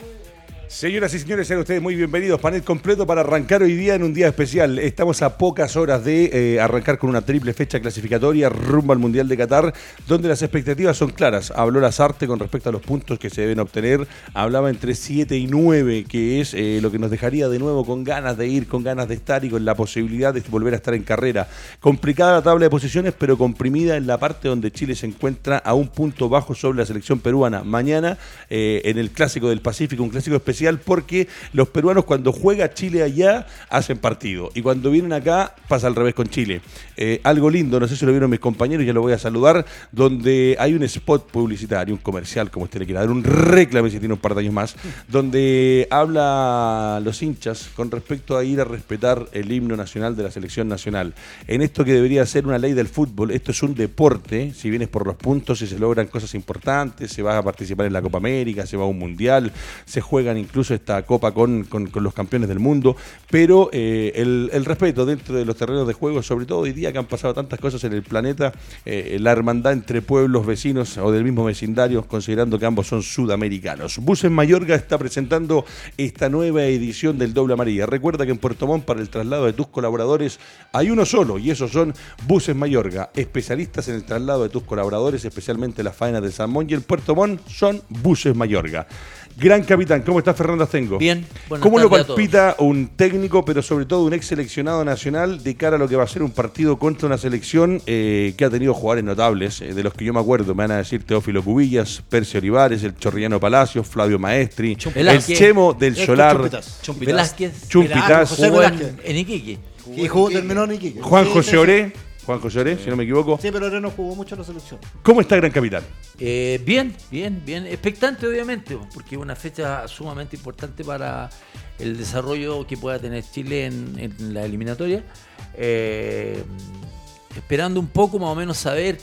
Hallelujah. Señoras y señores, sean ustedes muy bienvenidos. Panel completo para arrancar hoy día en un día especial. Estamos a pocas horas de eh, arrancar con una triple fecha clasificatoria rumbo al Mundial de Qatar, donde las expectativas son claras. Habló Lazarte con respecto a los puntos que se deben obtener. Hablaba entre 7 y 9, que es eh, lo que nos dejaría de nuevo con ganas de ir, con ganas de estar y con la posibilidad de volver a estar en carrera. Complicada la tabla de posiciones, pero comprimida en la parte donde Chile se encuentra a un punto bajo sobre la selección peruana. Mañana, eh, en el Clásico del Pacífico, un clásico especial porque los peruanos cuando juega Chile allá hacen partido y cuando vienen acá pasa al revés con Chile. Eh, algo lindo, no sé si lo vieron mis compañeros, ya lo voy a saludar, donde hay un spot publicitario, un comercial, como usted le quiera dar, un reclame si tiene un par de años más, donde habla los hinchas con respecto a ir a respetar el himno nacional de la selección nacional. En esto que debería ser una ley del fútbol, esto es un deporte, si vienes por los puntos y se logran cosas importantes, se va a participar en la Copa América, se va a un mundial, se juegan incluso esta copa con, los campeones del mundo, pero eh, el, respeto dentro de los terrenos de juego, sobre todo hoy día que han pasado tantas cosas en el planeta, eh, la hermandad entre pueblos vecinos o del mismo vecindario, considerando que ambos son sudamericanos. Buses Mayorga está presentando esta nueva edición del Doble Amarilla. Recuerda que en Puerto Montt para el traslado de tus colaboradores hay uno solo y esos son Buses Mayorga, especialistas en el traslado de tus colaboradores, especialmente las faenas de Salmón y el Puerto Montt son Buses Mayorga. Gran capitán, ¿cómo está Fernando Astengo? Bien. ¿Cómo lo palpita un técnico, pero sobre todo un ex seleccionado nacional de cara a lo que va a ser un partido contra una selección eh, que ha tenido jugadores notables, eh, de los que yo me acuerdo, me van a decir Teófilo Cubillas, Percio Olivares, el Chorriano Palacios, Flavio Maestri, el Chemo del Solar, Velázquez, Chumpitas, en Iquique. Y jugó, terminó en Iquique. Juan José Oré. Juan José si no me equivoco. Sí, pero ahora no jugó mucho en la selección. ¿Cómo está Gran Capitán? Eh, bien, bien, bien. Expectante, obviamente, porque es una fecha sumamente importante para el desarrollo que pueda tener Chile en, la eliminatoria. Eh, esperando un poco más o menos saber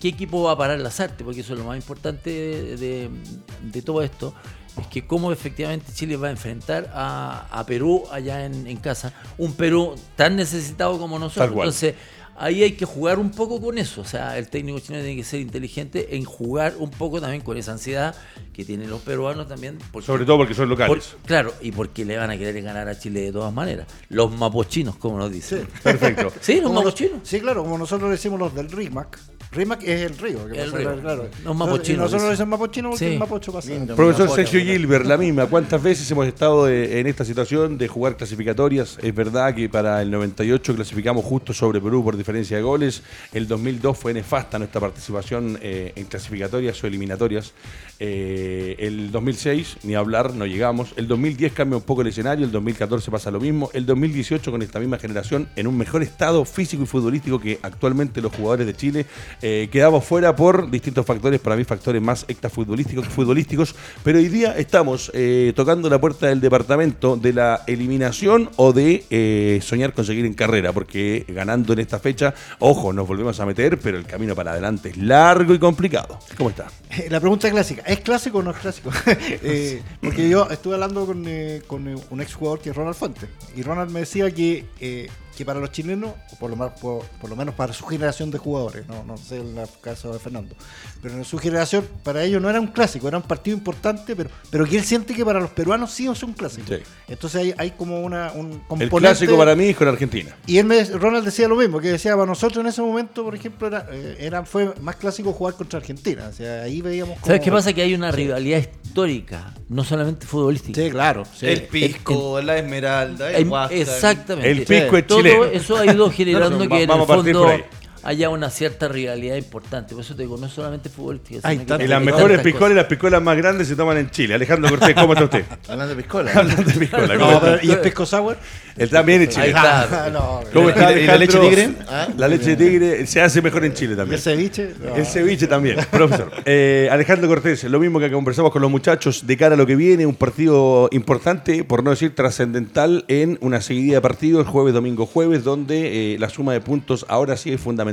qué equipo va a parar las artes, porque eso es lo más importante de, todo esto es que cómo efectivamente Chile va a enfrentar a, Perú allá en, en, casa, un Perú tan necesitado como nosotros. Entonces, ahí hay que jugar un poco con eso. O sea, el técnico chileno tiene que ser inteligente en jugar un poco también con esa ansiedad que tienen los peruanos también. Sobre todo porque son locales. claro, y porque le van a querer ganar a Chile de todas maneras. Los mapochinos, como nos dicen. perfecto. sí, los mapochinos. Sí, claro, como nosotros decimos los del RIMAC. RIMAC es el río. el río. Claro. Los mapochinos. nosotros decimos mapochinos porque sí. el mapocho pasa. Profesor Sergio Gilbert, la misma. ¿Cuántas veces hemos estado en esta situación de jugar clasificatorias? Es verdad que para el 98 clasificamos justo sobre Perú por diferencia de goles. El 2002 fue nefasta nuestra participación eh, en clasificatorias o eliminatorias. Eh, el 2006, ni hablar, no llegamos. El 2010 cambia un poco el escenario, el 2014 pasa lo mismo. El 2018 con esta misma generación en un mejor estado físico y futbolístico que actualmente los jugadores de Chile. Eh, quedamos fuera por distintos factores, para mí factores más extrafutbolísticos futbolísticos. Pero hoy día estamos tocando la puerta del departamento de la eliminación o de soñar conseguir en carrera, porque ganando en esta fecha Ojo, nos volvemos a meter, pero el camino para adelante es largo y complicado. ¿Cómo está? La pregunta clásica, ¿es clásico o no es clásico? Eh, porque yo estuve hablando con, eh, con, un ex jugador que es Ronald Fuente, y Ronald me decía que eh, que para los chilenos, o por lo, más, por, lo menos para su generación de jugadores, no, no sé en el caso de Fernando, pero en su generación para ellos no era un clásico, era un partido importante, pero, pero que él siente que para los peruanos sí es un clásico. Entonces hay, hay como una, un componente... El clásico para mí es con Argentina. Y él me, Ronald decía lo mismo, que decía, para nosotros en ese momento, por ejemplo, era, eh, era fue más clásico jugar contra Argentina. O sea, ahí veíamos... ¿Sabes qué pasa? Que hay una rivalidad histórica, no solamente futbolística. Sí, claro. El Pisco, la Esmeralda, el, Exactamente. El Pisco es todo eso ha ido generando que en el fondo haya una cierta rivalidad importante. Por eso te digo, no solamente futbolística. y las mejores piscolas y las piscolas más grandes se toman en Chile. Alejandro Cortés, ¿cómo está usted? Hablando de piscola. Hablando de piscola. ¿Y el pisco sour? Él también en Chile. está. ¿Cómo está ¿Y la leche tigre? ¿Ah? La leche tigre se hace mejor en Chile también. ¿El ceviche? El ceviche también, profesor. Eh, Alejandro Cortés, lo mismo que conversamos con los muchachos de cara a lo que viene, un partido importante, por no decir trascendental, en una seguidilla de partidos, jueves, domingo, jueves, donde eh, la suma de puntos ahora sí es fundamental.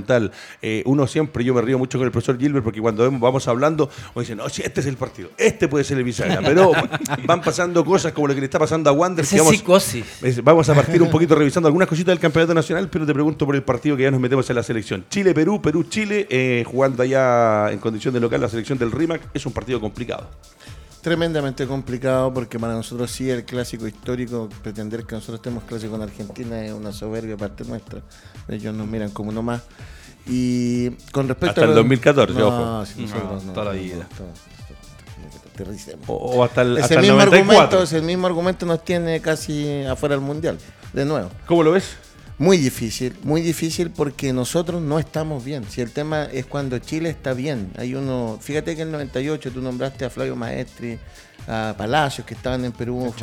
Eh, uno siempre, yo me río mucho con el profesor Gilbert, porque cuando vamos hablando, uno dice, no, si este es el partido, este puede ser el bisagra, pero van pasando cosas como lo que le está pasando a Wander. Es psicosis. Vamos a partir un poquito revisando algunas cositas del campeonato nacional, pero te pregunto por el partido que ya nos metemos en la selección. Chile-Perú, Perú-Chile, eh, jugando allá en condición de local la selección del RIMAC, es un partido complicado. Tremendamente complicado porque para nosotros sí el clásico histórico, pretender que nosotros estemos clásico en Argentina es una soberbia parte nuestra. Ellos nos miran como uno más. Y con respecto Hasta el lo- 2014, no, ojo. si nosotros No, toda la vida. O, o hasta el, Ese hasta el mismo 94. argumento, ese mismo argumento nos tiene casi afuera del mundial, de nuevo. ¿Cómo lo ves? Muy difícil, muy difícil porque nosotros no estamos bien. Si el tema es cuando Chile está bien, hay uno, fíjate que en el 98 tú nombraste a Flavio Maestri, a Palacios que estaban en Perú,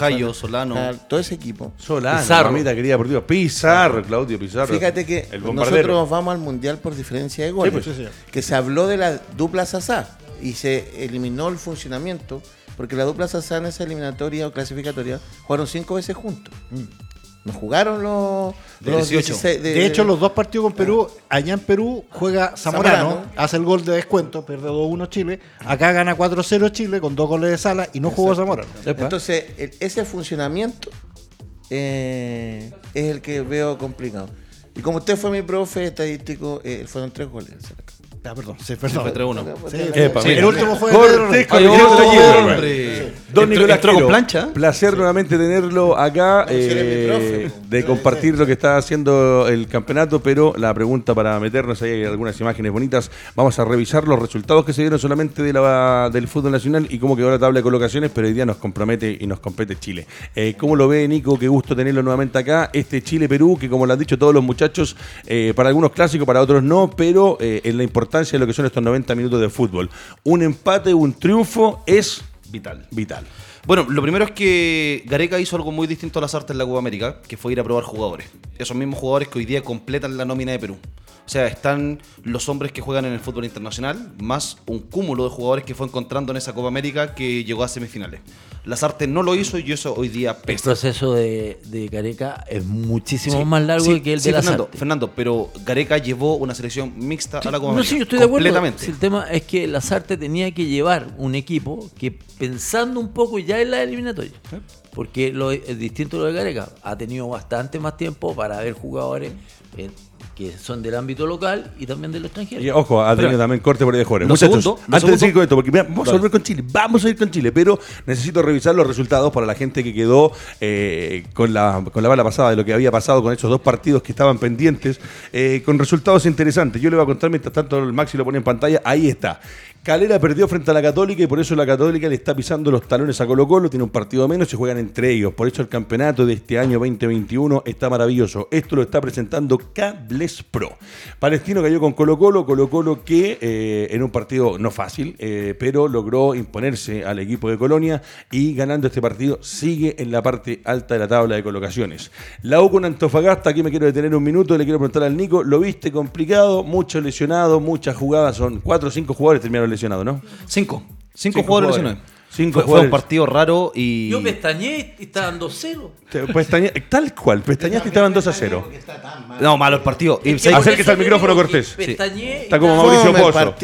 Jayo- Solano. ah, todo ese equipo. Solano, Pizarro. mamita querida por Dios. Pizarro, Claudio Pizarro. Fíjate que el nosotros vamos al mundial por diferencia de goles. pues, sí, que se habló de la dupla Sasá y se eliminó el funcionamiento porque la dupla Sasá en esa eliminatoria o clasificatoria jugaron cinco veces juntos. No jugaron los, De los 18. 16 De hecho, los dos partidos con Perú, allá en Perú juega Zamorano, Zamorano. hace el gol de descuento, pierde 2-1 Chile. Acá gana 4-0 Chile con dos goles de sala y no jugó Zamorano. Entonces, el- ese funcionamiento eh, es el que veo complicado. Y como usted fue mi profe estadístico, eh, fueron tres goles. Ah, perdón, sí, perdón. Fue 3-1. Sí, Epa, sí, mira. el último fue de Pedro Ay, Taller. hombre. Don Entró- Nicolás entró con Quero, plancha. Placer nuevamente tenerlo acá, si eres mi eh, profe, de compartir lo que está haciendo el campeonato, pero la pregunta para meternos, ahí hay algunas imágenes bonitas, vamos a revisar los resultados que se dieron solamente de la, del fútbol nacional y cómo quedó la tabla de colocaciones, pero hoy día nos compromete y nos compete Chile. Eh, ¿Cómo lo ve Nico? Qué gusto tenerlo nuevamente acá. Este Chile-Perú, que como lo han dicho todos los muchachos, eh, para algunos clásicos, para otros no, pero eh, en la importancia de lo que son estos 90 minutos de fútbol. Un empate, un triunfo es Vital. vital. Bueno, lo primero es que Gareca hizo algo muy distinto a las artes en la Copa América, que fue ir a probar jugadores. Esos mismos jugadores que hoy día completan la nómina de Perú. O sea, están los hombres que juegan en el fútbol internacional, más un cúmulo de jugadores que fue encontrando en esa Copa América que llegó a semifinales. Las artes no lo hizo y eso hoy día El pesa. proceso de, de Careca es muchísimo Sí, más largo sí, que el sí, de la Fernando, Fernando, pero Gareca llevó una selección mixta a la Copa No, América. sí, yo estoy de acuerdo. El tema es que Lazarte tenía que llevar un equipo que pensando un poco ya en la eliminatoria. Porque lo, es distinto lo de Gareca. Ha tenido bastante más tiempo para ver jugadores eh, que son del ámbito local y también del extranjero. Y ojo, ha tenido Pero- también corte por ahí de jóvenes. Muchachos, segundo- antes de seguir con esto, porque mira, vamos a volver con Chile, vamos a ir con Chile, pero necesito revisar los resultados para la gente que quedó eh, con, la, con la bala pasada de lo que había pasado con esos dos partidos que estaban pendientes, eh, con resultados interesantes. Yo le voy a contar mientras tanto el Maxi lo pone en pantalla, ahí está. Calera perdió frente a la Católica y por eso la Católica le está pisando los talones a Colo Colo, tiene un partido menos, se juegan entre ellos. Por eso el campeonato de este año 2021 está maravilloso. Esto lo está presentando Cables Pro. Palestino cayó con Colo Colo, Colo Colo que eh, en un partido no fácil, eh, pero logró imponerse al equipo de Colonia y ganando este partido sigue en la parte alta de la tabla de colocaciones. La U con Antofagasta, aquí me quiero detener un minuto, le quiero preguntar al Nico, ¿lo viste complicado? Mucho lesionado, muchas jugadas, son cuatro o cinco jugadores terminaron lesionados, ¿no? Cinco. Cinco, Cinco jugadores jugadores. lesionados. Cinco fue, fue jugadores. un partido raro y. Yo pestañé y estaban 2-0. Te- pestañe- tal cual, pestañaste y estaban 2 a 0. No, malo el partido. Es que Acérquese al micrófono, Cortés. Pestañé y Está como Mauricio Pozo.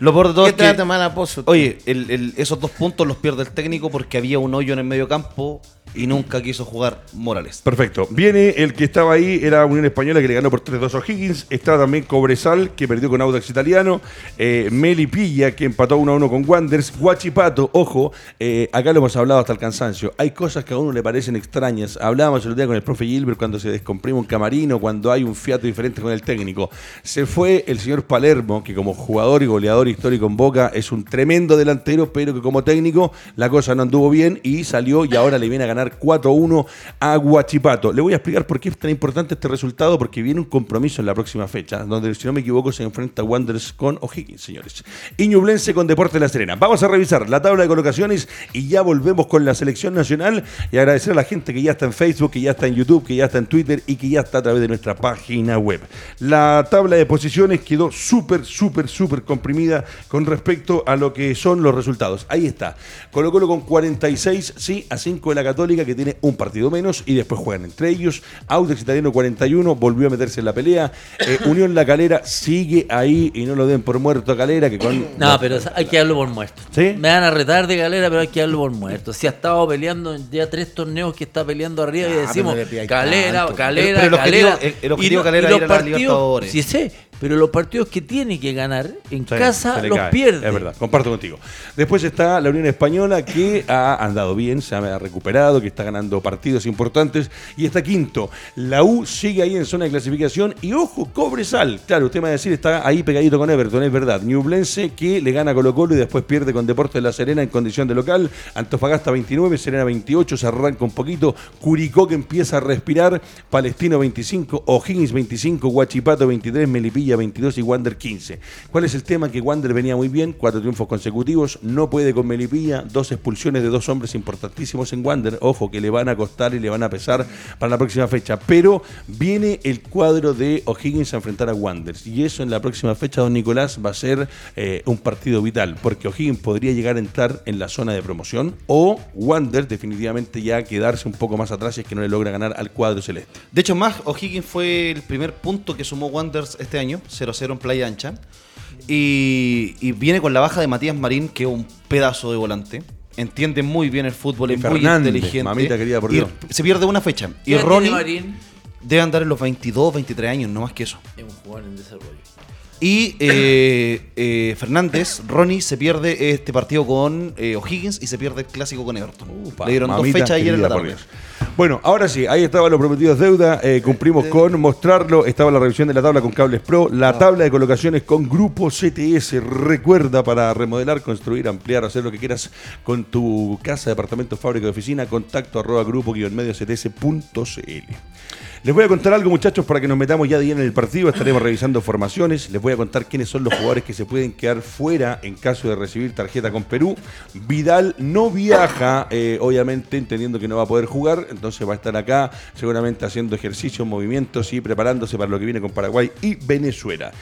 Lo peor de todo ¿Qué es que- trata mal a Pozo? Oye, el- el- esos dos puntos los pierde el técnico porque había un hoyo en el medio campo y nunca quiso jugar Morales. Perfecto. Viene el que estaba ahí, era Unión Española que le ganó por 3-2 a O'Higgins. Está también Cobresal, que perdió con Audax Italiano. Eh, Melipilla, que empató 1-1 con Wanders. Guachipato, ojo, eh, acá lo hemos hablado hasta el cansancio. Hay cosas que a uno le parecen extrañas. Hablábamos el otro día con el profe Gilbert cuando se descomprime un camarino, cuando hay un fiato diferente con el técnico. Se fue el señor Palermo, que como jugador y goleador histórico en Boca es un tremendo delantero, pero que como técnico la cosa no anduvo bien y salió y ahora le viene a ganar 4-1 a Guachipato. Le voy a explicar por qué es tan importante este resultado, porque viene un compromiso en la próxima fecha, donde si no me equivoco se enfrenta Wanderers con O'Higgins, señores. Y Ñublense con Deportes de La Serena. Vamos a revisar la tabla de colocaciones y ya volvemos con la selección nacional y agradecer a la gente que ya está en Facebook, que ya está en YouTube, que ya está en Twitter y que ya está a través de nuestra página web. La tabla de posiciones quedó súper, súper, súper comprimida con respecto a lo que son los resultados. Ahí está. Colo Colo con 46, sí, a 5 de la Católica, que tiene un partido menos y después juegan entre ellos. Audax Italiano 41, volvió a meterse en la pelea. Eh, Unión La Calera sigue ahí y no lo den por muerto a Calera, que con. No, pero hay que darlo por muerto. ¿Sí? Me van a retar de galera, pero hay que darlo por muerto. Si ha estado peleando ya tres torneos que está peleando arriba y Ah, decimos calera, tanto. calera, Pero- pero el calera. objetivo- el- el objetivo Y Calera y los era la partidos- Libertadores. Sí sé, pero los partidos que tiene que ganar en Sí, casa los cae. pierde. Es verdad, comparto contigo. Después está la Unión Española que ha andado bien, se ha recuperado, que está ganando partidos importantes y está quinto. La U sigue ahí en zona de clasificación y ojo, Cobresal. Claro, usted me va a decir, está ahí pegadito con Everton, es verdad. Ñublense que le gana Colo Colo y después pierde con Deportes de La Serena en condición de local. Antofagasta 29, Serena 28, se arranca un poquito. Curicó que empieza a respirar. Palestino 25, O'Higgins 25, Huachipato 23, Melipilla 22 y Wander 15. ¿Cuál es el tema? Que Wander venía muy bien, cuatro triunfos consecutivos, no puede con Melipilla, dos expulsiones de dos hombres importantísimos en Wander. Ojo, que le van a costar y le van a pesar para la próxima fecha. Pero viene el cuadro de O'Higgins a enfrentar a Wander. Y eso en la próxima fecha, don Nicolás, va a ser eh, un partido vital, porque O'Higgins podría llegar a entrar en la zona de promoción o Wander definitivamente ya quedarse un poco más atrás si es que no le logra ganar al cuadro celeste. De hecho, más O'Higgins fue el primer punto que sumó Wanderers este año, 0-0 en Playa Ancha. Y, y viene con la baja de Matías Marín, que es un pedazo de volante. Entiende muy bien el fútbol, Y es muy inteligente. mamita querida, por Y Dios. se pierde una fecha. ¿Qué Y Ronnie debe andar en los 22, 23 años, no más que eso. es un jugador en desarrollo. Y eh, eh, Fernández, Ronnie se pierde este partido con eh, O'Higgins y se pierde el clásico con Everton. Upa, Le dieron dos fechas ayer en la tarde. Bueno, ahora sí, ahí estaba lo prometido deuda. eh, cumplimos con mostrarlo. Estaba la revisión de la tabla con Cables Pro. La tabla de colocaciones con Grupo CTS. Recuerda para remodelar, construir, ampliar, hacer lo que quieras con tu casa, departamento, fábrica de oficina. Contacto arroba grupo medio cts.cl. Les voy a contar algo, muchachos, para que nos metamos ya de lleno en el partido. Estaremos revisando formaciones. Les voy a contar quiénes son los jugadores que se pueden quedar fuera en caso de recibir tarjeta con Perú. Vidal no viaja, eh, obviamente, entendiendo que no va a poder jugar. Entonces va a estar acá, seguramente haciendo ejercicios, movimientos y preparándose para lo que viene con Paraguay y Venezuela.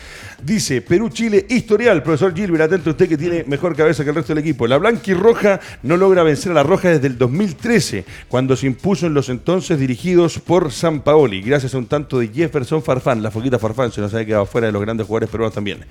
Dice Perú-Chile, historial. Profesor Gilbert, atento usted que tiene mejor cabeza que el resto del equipo. La blanca y roja no logra vencer a la roja desde el 2013, cuando se impuso en los entonces dirigidos por San Paoli, gracias a un tanto de Jefferson Farfán, la foquita Farfán, se nos ha quedado fuera de los grandes jugadores peruanos también.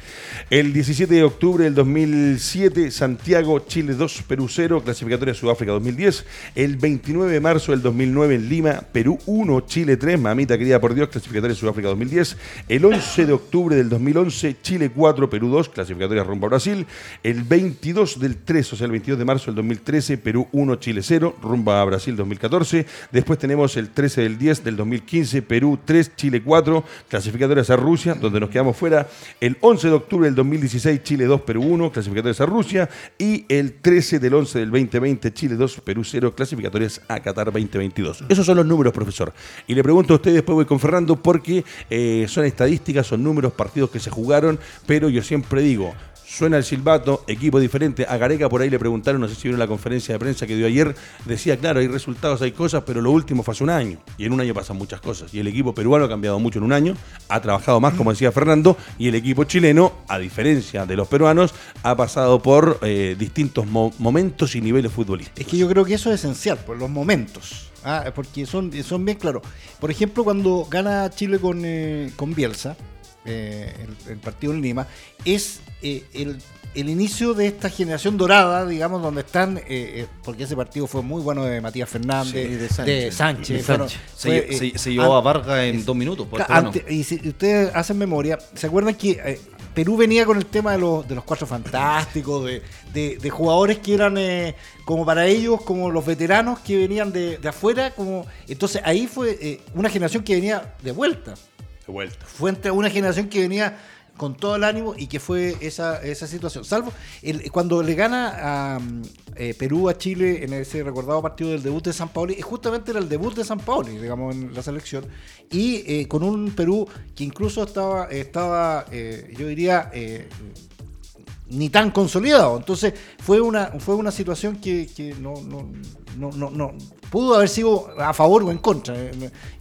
El 17 de octubre del 2007, Santiago, Chile 2, Perú 0, clasificatoria Sudáfrica 2010. El 29 de marzo del 2009 en Lima, Perú 1, Chile 3, mamita querida por Dios, clasificatoria Sudáfrica 2010. El 11 de octubre del 2011, Chile 4, Perú 2, clasificatoria rumbo a Brasil. El 22 del 3, o sea, el 22 de marzo del 2013, Perú 1, Chile 0, rumbo a Brasil 2014. Después tenemos el 13 del 10 del 2015, Perú 3, Chile 4, clasificatorias a Rusia, donde nos quedamos fuera. El 11 de octubre del 2016, Chile 2, Perú 1, clasificatorias a Rusia. Y el 13 del 11 del 2020, Chile 2, Perú 0, clasificatorias a Qatar 2022. Esos son los números, profesor. Y le pregunto a usted, después voy con Fernando, porque eh, son estadísticas, son números, partidos que se jugaron, pero yo siempre digo, Suena el silbato, equipo diferente. A Gareca por ahí le preguntaron, no sé si vieron la conferencia de prensa que dio ayer, decía, claro, hay resultados, hay cosas, pero lo último fue hace un año. Y en un año pasan muchas cosas. Y el equipo peruano ha cambiado mucho en un año, ha trabajado más, como decía Fernando, y el equipo chileno, a diferencia de los peruanos, ha pasado por eh, distintos mo- momentos y niveles futbolísticos. Es que yo creo que eso es esencial, por los momentos. Ah, porque son, son bien claros. Por ejemplo, cuando gana Chile con, eh, con Bielsa, eh, el, el partido en Lima, es eh, el, el inicio de esta generación dorada, digamos, donde están, eh, porque ese partido fue muy bueno de Matías Fernández, Sí, de de Sánchez. De. Se, fue, se- se llevó a Vargas en dos minutos. por ante- y si ustedes hacen memoria, ¿se acuerdan que Perú venía con el tema de los, de los cuatro fantásticos, de, de- de jugadores que eran eh, como para ellos, como los veteranos que venían de, de afuera? como Entonces ahí fue eh, una generación que venía de vuelta. Fue entre una generación que venía con todo el ánimo y que fue esa, esa situación. Salvo el- cuando le gana eh, Perú a Chile en ese recordado partido del debut de San Paoli, justamente era el debut de San Paoli, digamos, en la selección, y eh, con un Perú que incluso estaba, estaba eh, yo diría, ni tan consolidado. Entonces fue una, fue una situación que, que no, no, no, no, pudo haber sido a favor o en contra.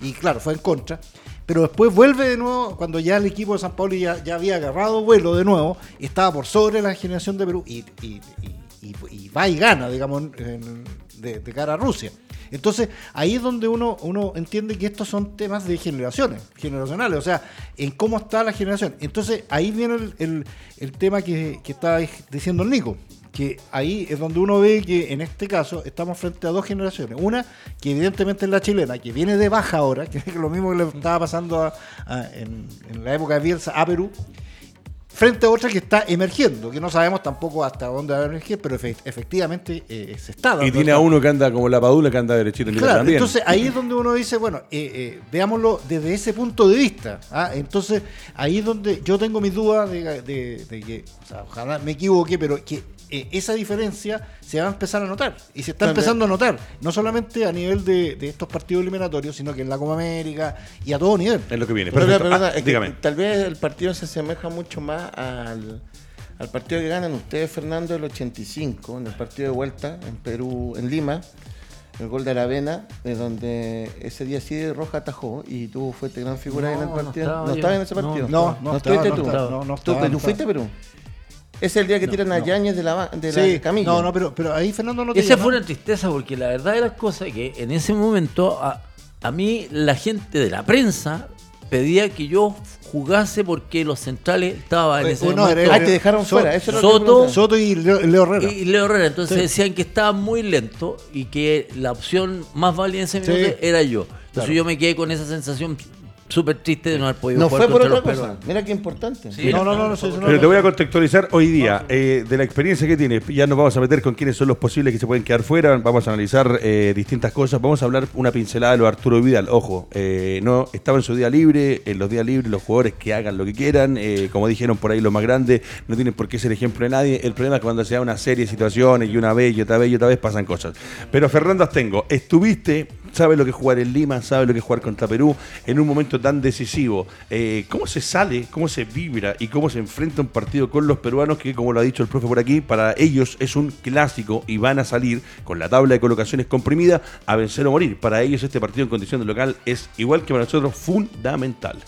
Y claro, fue en contra. Pero después vuelve de nuevo, cuando ya el equipo de San Paulo ya, ya había agarrado vuelo de nuevo, estaba por sobre la generación de Perú y, y- y- y- va y gana, digamos, en- de, de cara a Rusia. Entonces, ahí es donde uno, uno entiende que estos son temas de generaciones, generacionales, o sea, en cómo está la generación. Entonces, ahí viene el, el- el tema que, que estaba diciendo el Nico, que ahí es donde uno ve que en este caso estamos frente a dos generaciones. Una, que evidentemente es la chilena, que viene de baja ahora, que es lo mismo que le estaba pasando a- a- en, en la época de Bielsa a Perú, frente a otra que está emergiendo, que no sabemos tampoco hasta dónde va a emerger, pero efe- efectivamente eh, se está dando. Y tiene a uno que anda como la padula que anda derechito en Claro, también. entonces ahí es donde uno dice, bueno, eh, eh, veámoslo desde ese punto de vista. ¿ah? Entonces ahí es donde yo tengo mis dudas de, de- de que, o sea, ojalá me equivoque, pero que eh, esa diferencia se va a empezar a notar. Y se está empezando a notar, no solamente a nivel de, de estos partidos eliminatorios, sino que en la Copa América y a todo nivel. es lo que viene. Pero, Perfecto. pero, Ah, es que tal vez el partido se asemeja mucho más al, al partido que ganan ustedes, Fernando, del 85, en el partido de vuelta en Perú, en Lima, el gol de Aravena, de donde ese día sí Roja atajó y tú fuiste gran figura No, en el no partido. estaba No, yo. estabas en ese No, partido. no, no estaba, estuviste no tú. estaba, no, no Tú, estaba, no tú fuiste a Perú. Es el día que tiran a no. Yáñez de la, de la Sí, camilla. no, no, pero, pero ahí Fernando no te Esa llama. fue una tristeza porque la verdad de las cosas es que en ese momento a, a mí la gente de la prensa pedía que yo jugase porque los centrales estaban en Eh, ese uno momento. era- Ah, te dejaron So- fuera. Eso es lo que Soto-. Soto y Leo, Leo Herrera. Y Leo Herrera, entonces Sí. decían que estaba muy lento y que la opción más válida en ese Sí. minuto era yo. Entonces Claro. yo me quedé con esa sensación súper triste de no haber podido No jugar fue por otra cosa. peruanos. Mira qué importante. Sí. no, no, no, no, Pero te voy a contextualizar hoy día eh, de la experiencia que tiene. Ya nos vamos a meter con quiénes son los posibles que se pueden quedar fuera. Vamos a analizar eh, distintas cosas. Vamos a hablar una pincelada de lo de Arturo Vidal. Ojo, eh, no estaba en su día libre. En los días libres, los jugadores que hagan lo que quieran. eh, como dijeron por ahí los más grandes, no tienen por qué ser ejemplo de nadie. El problema es que cuando se da una serie de situaciones y una vez y otra vez y otra vez pasan cosas. Pero Fernando Astengo, estuviste sabe lo que es jugar en Lima, sabe lo que es jugar contra Perú en un momento tan decisivo. Eh, ¿Cómo se sale, cómo se vibra y cómo se enfrenta un partido con los peruanos que, como lo ha dicho el profe por aquí, para ellos es un clásico y van a salir con la tabla de colocaciones comprimida a vencer o morir? Para ellos este partido en condición de local es igual que para nosotros fundamental.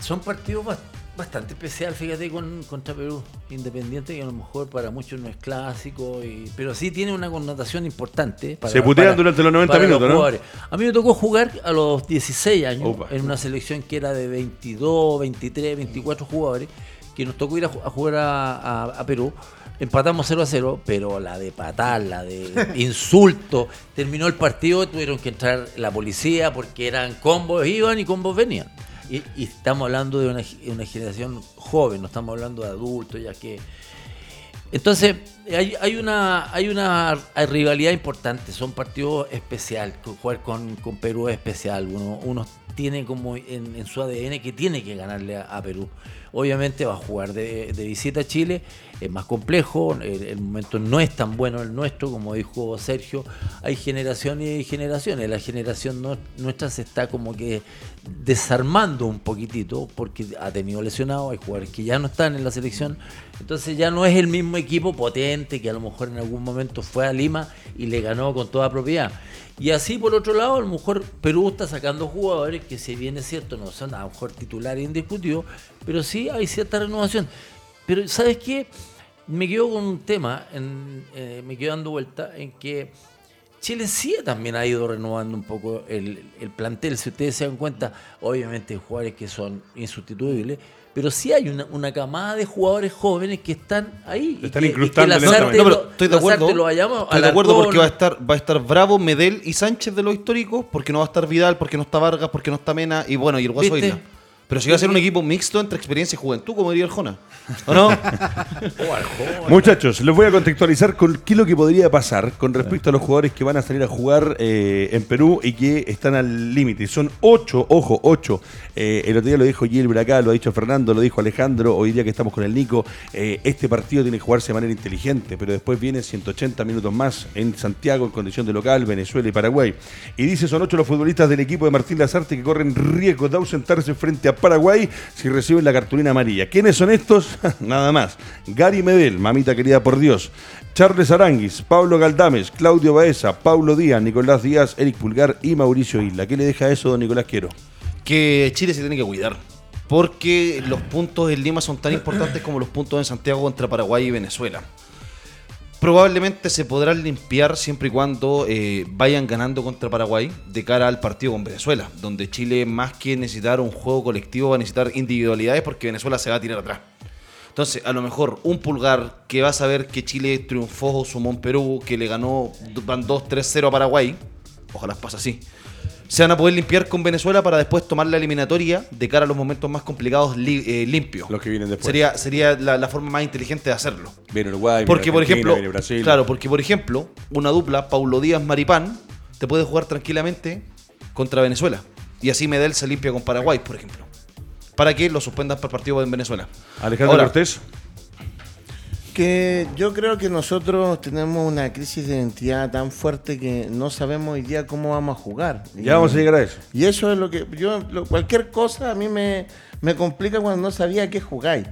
Son partidos bas- bastante especial, fíjate, con, contra Perú. Independiente que a lo mejor para muchos no es clásico, y- pero sí tiene una connotación importante. Para, Se putean para- durante los 90 para minutos, ¿no? jugadores. A mí me tocó jugar a los 16 años Opa. en una selección que era de 22, 23, 24 jugadores, que nos tocó ir a, ju- a jugar a, a- a Perú. Empatamos 0 a 0, pero la de patar, la de insulto, terminó el partido, tuvieron que entrar la policía porque eran combos, iban y combos venían. Y, y estamos hablando de una, generación joven, no estamos hablando de adultos, ya que entonces, hay, hay una hay una rivalidad importante, son partidos especiales, jugar con, con Perú es especial, uno, uno tiene como en, en su ADN que tiene que ganarle a Perú. Obviamente va a jugar de, visita a Chile, es más complejo, el, el momento no es tan bueno el nuestro, como dijo Sergio, hay generaciones y generaciones, la generación no- nuestra se está como que desarmando un poquitito porque ha tenido lesionados, hay jugadores que ya no están en la selección, entonces ya no es el mismo equipo potente que a lo mejor en algún momento fue a Lima y le ganó con toda propiedad. Y así por otro lado, a lo mejor Perú está sacando jugadores que si bien es cierto no son a lo mejor titulares indiscutidos, pero sí hay cierta renovación. Pero ¿sabes qué? Me quedo con un tema, eh, me quedo dando vuelta en que Chile sí también ha ido renovando un poco el, el plantel. Si ustedes se dan cuenta, obviamente hay jugadores que son insustituibles, pero sí hay una, una camada de jugadores jóvenes que están ahí. y Están que- y incrustando que No, pero estoy de acuerdo. lo vayamos Estoy de acuerdo porque va a estar va a estar Bravo, Medel y Sánchez de los históricos, porque no va a estar Vidal, porque no está Vargas, porque no está Mena y bueno, y el Guaso. Isla. Pero si va a ser un equipo mixto entre experiencia y juventud, como diría el Jona. ¿O no? Muchachos, les voy a contextualizar con qué es lo que podría pasar con respecto a los jugadores que van a salir a jugar eh, en Perú y que están al límite. Son ocho, ojo, ocho. Eh, el otro día lo dijo Gilbert acá, lo ha dicho Fernando, lo dijo Alejandro, hoy día que estamos con el Nico. eh, este partido tiene que jugarse de manera inteligente, pero después vienen 180 minutos más en Santiago en condición de local, Venezuela y Paraguay. Y dice, son ocho los futbolistas del equipo de Martín Lazarte que corren riesgo de ausentarse frente a Paraguay si reciben la cartulina amarilla. ¿Quiénes son estos? Nada más. Gary Medel, mamita querida por Dios. Charles Aranguis, Pablo Galdames, Claudio Baeza, Paulo Díaz, Nicolás Díaz, Eric Pulgar y Mauricio Isla. ¿Qué le deja eso, don Nicolás Quiero? que Chile se tiene que cuidar. Porque los puntos en Lima son tan importantes como los puntos en Santiago contra Paraguay y Venezuela. Probablemente se podrán limpiar siempre y cuando eh, vayan ganando contra Paraguay de cara al partido con Venezuela, donde Chile más que necesitar un juego colectivo va a necesitar individualidades porque Venezuela se va a tirar atrás. Entonces, a lo mejor un pulgar que va a saber que Chile triunfó, sumó en Perú, que le ganó, van 2-3-0 a Paraguay, ojalá pase así, se van a poder limpiar con Venezuela para después tomar la eliminatoria de cara a los momentos más complicados li- eh, limpios. Los que vienen después. Sería, sería la, la forma más inteligente de hacerlo. Viene Uruguay, viene Porque, por Argentina, ejemplo, viene Brasil. claro, porque por ejemplo, una dupla, Paulo Díaz Maripán, te puede jugar tranquilamente contra Venezuela. Y así Medel se limpia con Paraguay, por ejemplo. Para que lo suspendan para el partido en Venezuela. Alejandro Ahora, Cortés. Que yo creo que nosotros tenemos una crisis de identidad tan fuerte que no sabemos hoy día cómo vamos a jugar. Ya vamos a llegar a eso. Y eso es lo que yo, lo- cualquier cosa a mí me, me complica cuando no sabía a qué jugáis.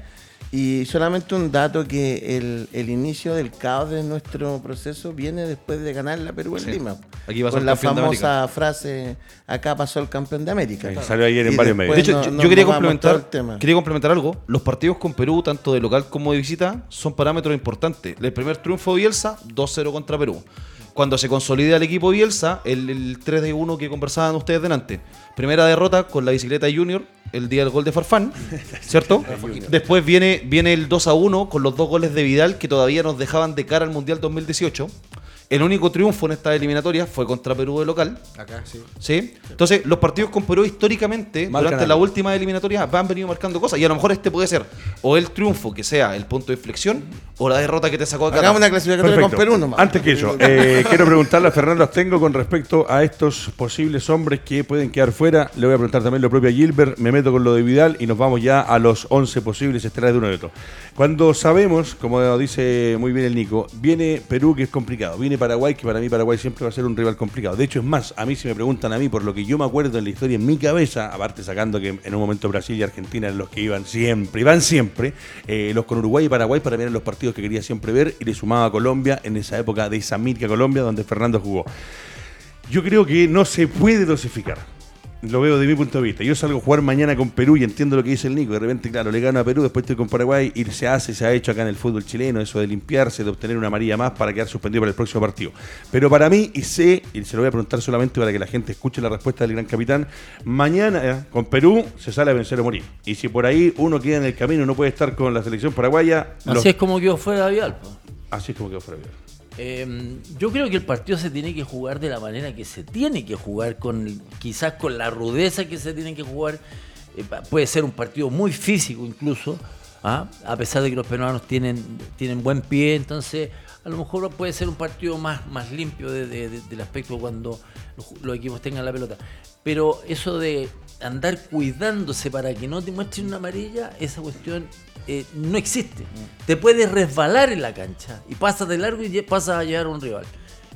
Y solamente un dato que el, el inicio del caos de nuestro proceso viene después de ganar la Perú en Sí. Lima. Aquí pasó con el la famosa frase, acá pasó el campeón de América. Sí, salió ayer en Y varios medios. De hecho, no- yo, no- yo quería complementar, el tema. quería complementar algo. Los partidos con Perú, tanto de local como de visita, son parámetros importantes. El primer triunfo de Bielsa, 2-0 contra Perú. Cuando se consolida el equipo Bielsa, el, el 3 de 1 que conversaban ustedes delante. Primera derrota con la bicicleta Junior, el día del gol de Farfán, ¿cierto? Después viene, viene el 2 a 1 con los dos goles de Vidal que todavía nos dejaban de cara al Mundial 2018. El único triunfo en esta eliminatoria fue contra Perú de local. Acá, sí. ¿Sí? Entonces, los partidos con Perú históricamente, Marcan durante algo. la última eliminatoria, han venido marcando cosas. Y a lo mejor este puede ser o el triunfo que sea el punto de inflexión o la derrota que te sacó de Hagamos una clasificatoria con Perfecto. Perú nomás. Antes que eso, eh, quiero preguntarle a Fernando Astengo con respecto a estos posibles hombres que pueden quedar fuera. Le voy a preguntar también lo propio a Gilbert. Me meto con lo de Vidal y nos vamos ya a los 11 posibles estelares de uno y otro. Cuando sabemos, como dice muy bien el Nico, viene Perú que es complicado, viene Paraguay que para mí Paraguay siempre va a ser un rival complicado. De hecho, es más, a mí si me preguntan a mí por lo que yo me acuerdo en la historia en mi cabeza, aparte sacando que en un momento Brasil y Argentina eran los que iban siempre, iban siempre, eh, los con Uruguay y Paraguay para mí eran los partidos que quería siempre ver y le sumaba a Colombia en esa época de esa mítica Colombia donde Fernando jugó. Yo creo que no se puede dosificar. Lo veo de mi punto de vista. Yo salgo a jugar mañana con Perú y entiendo lo que dice el Nico. De repente, claro, le gano a Perú, después estoy con Paraguay y se hace, se ha hecho acá en el fútbol chileno eso de limpiarse, de obtener una amarilla más para quedar suspendido para el próximo partido. Pero para mí, y sé, y se lo voy a preguntar solamente para que la gente escuche la respuesta del gran capitán, mañana eh, con Perú se sale a vencer o morir. Y si por ahí uno queda en el camino y no puede estar con la selección paraguaya, Así los- es como quedó fuera Vidal. po. así es como quedó fuera. Eh, yo creo que el partido se tiene que jugar de la manera que se tiene que jugar, con quizás con la rudeza que se tiene que jugar. Eh, puede ser un partido muy físico incluso, ¿ah? a pesar de que los peruanos tienen, tienen buen pie, entonces a lo mejor puede ser un partido más, más limpio de- de- de- del aspecto cuando los equipos tengan la pelota. Pero eso de andar cuidándose para que no te muestren una amarilla, esa cuestión eh, no existe. Te puedes resbalar en la cancha y pasas de largo y pasas a llevar a un rival.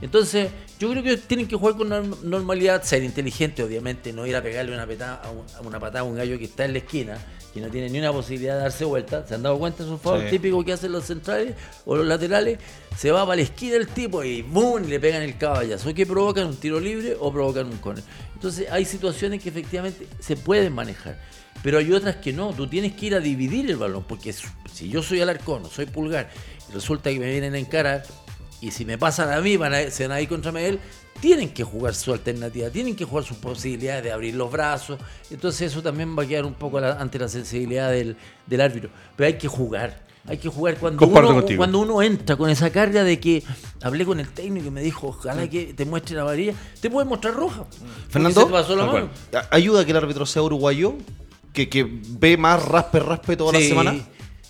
Entonces, yo creo que tienen que jugar con norm- normalidad, ser inteligente, obviamente, no ir a pegarle una, peta- a un- a una patada a un gallo que está en la esquina, que no tiene ni una posibilidad de darse vuelta. ¿Se han dado cuenta? Es un favor Sí. típico que hacen los centrales o los laterales. Se va para la esquina el tipo y ¡boom! le pegan el caballazo. Que provocan un tiro libre o provocan un córner. Entonces, hay situaciones que efectivamente se pueden manejar. Pero hay otras que no, tú tienes que ir a dividir el balón, porque si yo soy alarcón o soy pulgar, y resulta que me vienen a encarar, y si me pasan a mí, van a, se van a ir contra Miguel, tienen que jugar su alternativa, tienen que jugar sus posibilidades de abrir los brazos, entonces eso también va a quedar un poco ante la sensibilidad del, del árbitro, pero hay que jugar. Hay que jugar cuando Comparto uno, contigo. cuando uno entra con esa carga de que hablé con el técnico y me dijo, ojalá que te muestre la varilla, te puede mostrar roja. Fernando, se te pasó la mano. Ayuda a que el árbitro sea uruguayo, que, que ve más raspe, raspe toda la Sí, semana.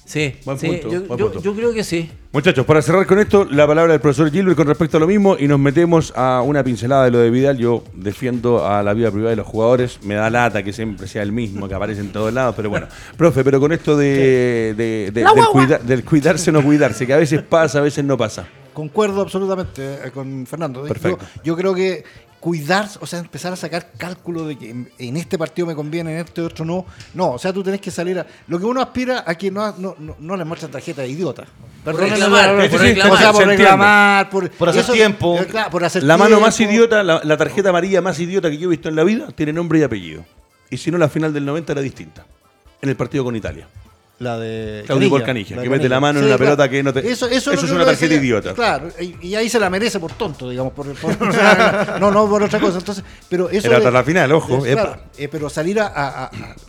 Sí, Buen sí, punto, yo, buen yo- punto. yo creo que sí. Muchachos, para cerrar con esto, la palabra del profesor Gilbert con respecto a lo mismo y nos metemos a una pincelada de lo de Vidal. Yo defiendo a la vida privada de los jugadores. Me da lata que siempre sea el mismo, que aparece en todos lados, pero bueno. Profe, pero con esto de, de- de- La del, cuida- del cuidarse o no cuidarse, que a veces pasa, a veces no pasa. Concuerdo absolutamente eh, con Fernando. Yo- Perfecto. Yo, creo que cuidar, o sea, empezar a sacar cálculo de que en, en este partido me conviene, en este otro no. No, o sea, tú tenés que salir a. Lo que uno aspira a que no, no, no, no le muestran tarjeta de idiota. Perdónenme reclamar, la- por reclamar, O sea, por reclamar, por, Por hacer eso- tiempo. eh, claro, por hacer La mano más idiota, la, la tarjeta amarilla más idiota que yo he visto en la vida, tiene nombre y apellido. Y si no, la final del 90 era distinta. En el partido con Italia. La de Claudio Volcanilla, que mete la mano en una pelota que no te- Eso, eso eso, es una tarjeta decía, idiota. Claro, y, y ahí se la merece por tonto, digamos. Por, por- o sea, no, no por otra cosa. Entonces, pero eso Era hasta la final, ojo, claro, eh, pero salir a, a-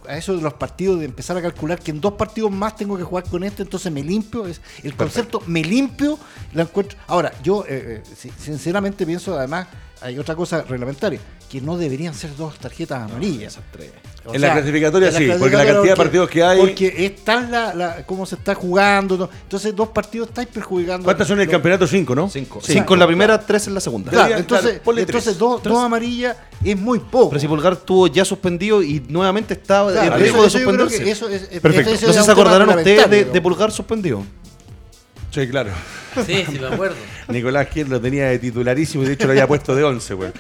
a- eso de los partidos, de empezar a calcular que en dos partidos más tengo que jugar con este, entonces me limpio. Es, el concepto me limpio, la encuentro. Ahora, yo eh, eh, si- sinceramente pienso, además, hay otra cosa reglamentaria, que no deberían ser dos tarjetas amarillas. O En la clasificatoria sí, porque la cantidad de partidos que hay- Porque es tal la, la- cómo se está jugando. ¿no? Entonces, dos partidos estáis perjudicando. ¿Cuántas son en el Lo- campeonato? Cinco, ¿no? Cinco. Sí. Cinco en la primera, tres en la segunda. Claro, entonces, claro, entonces tres. dos, dos amarillas es muy poco. Pero si Pulgar estuvo ya suspendido y nuevamente estaba Claro, en riesgo de suspenderse. eso es- es- Perfecto. ese No sé es si un se acordarán ustedes de, de Pulgar suspendido. Sí, claro. Sí, sí, me acuerdo. Nicolás Kier lo tenía de titularísimo y de hecho lo había puesto de 11, güey.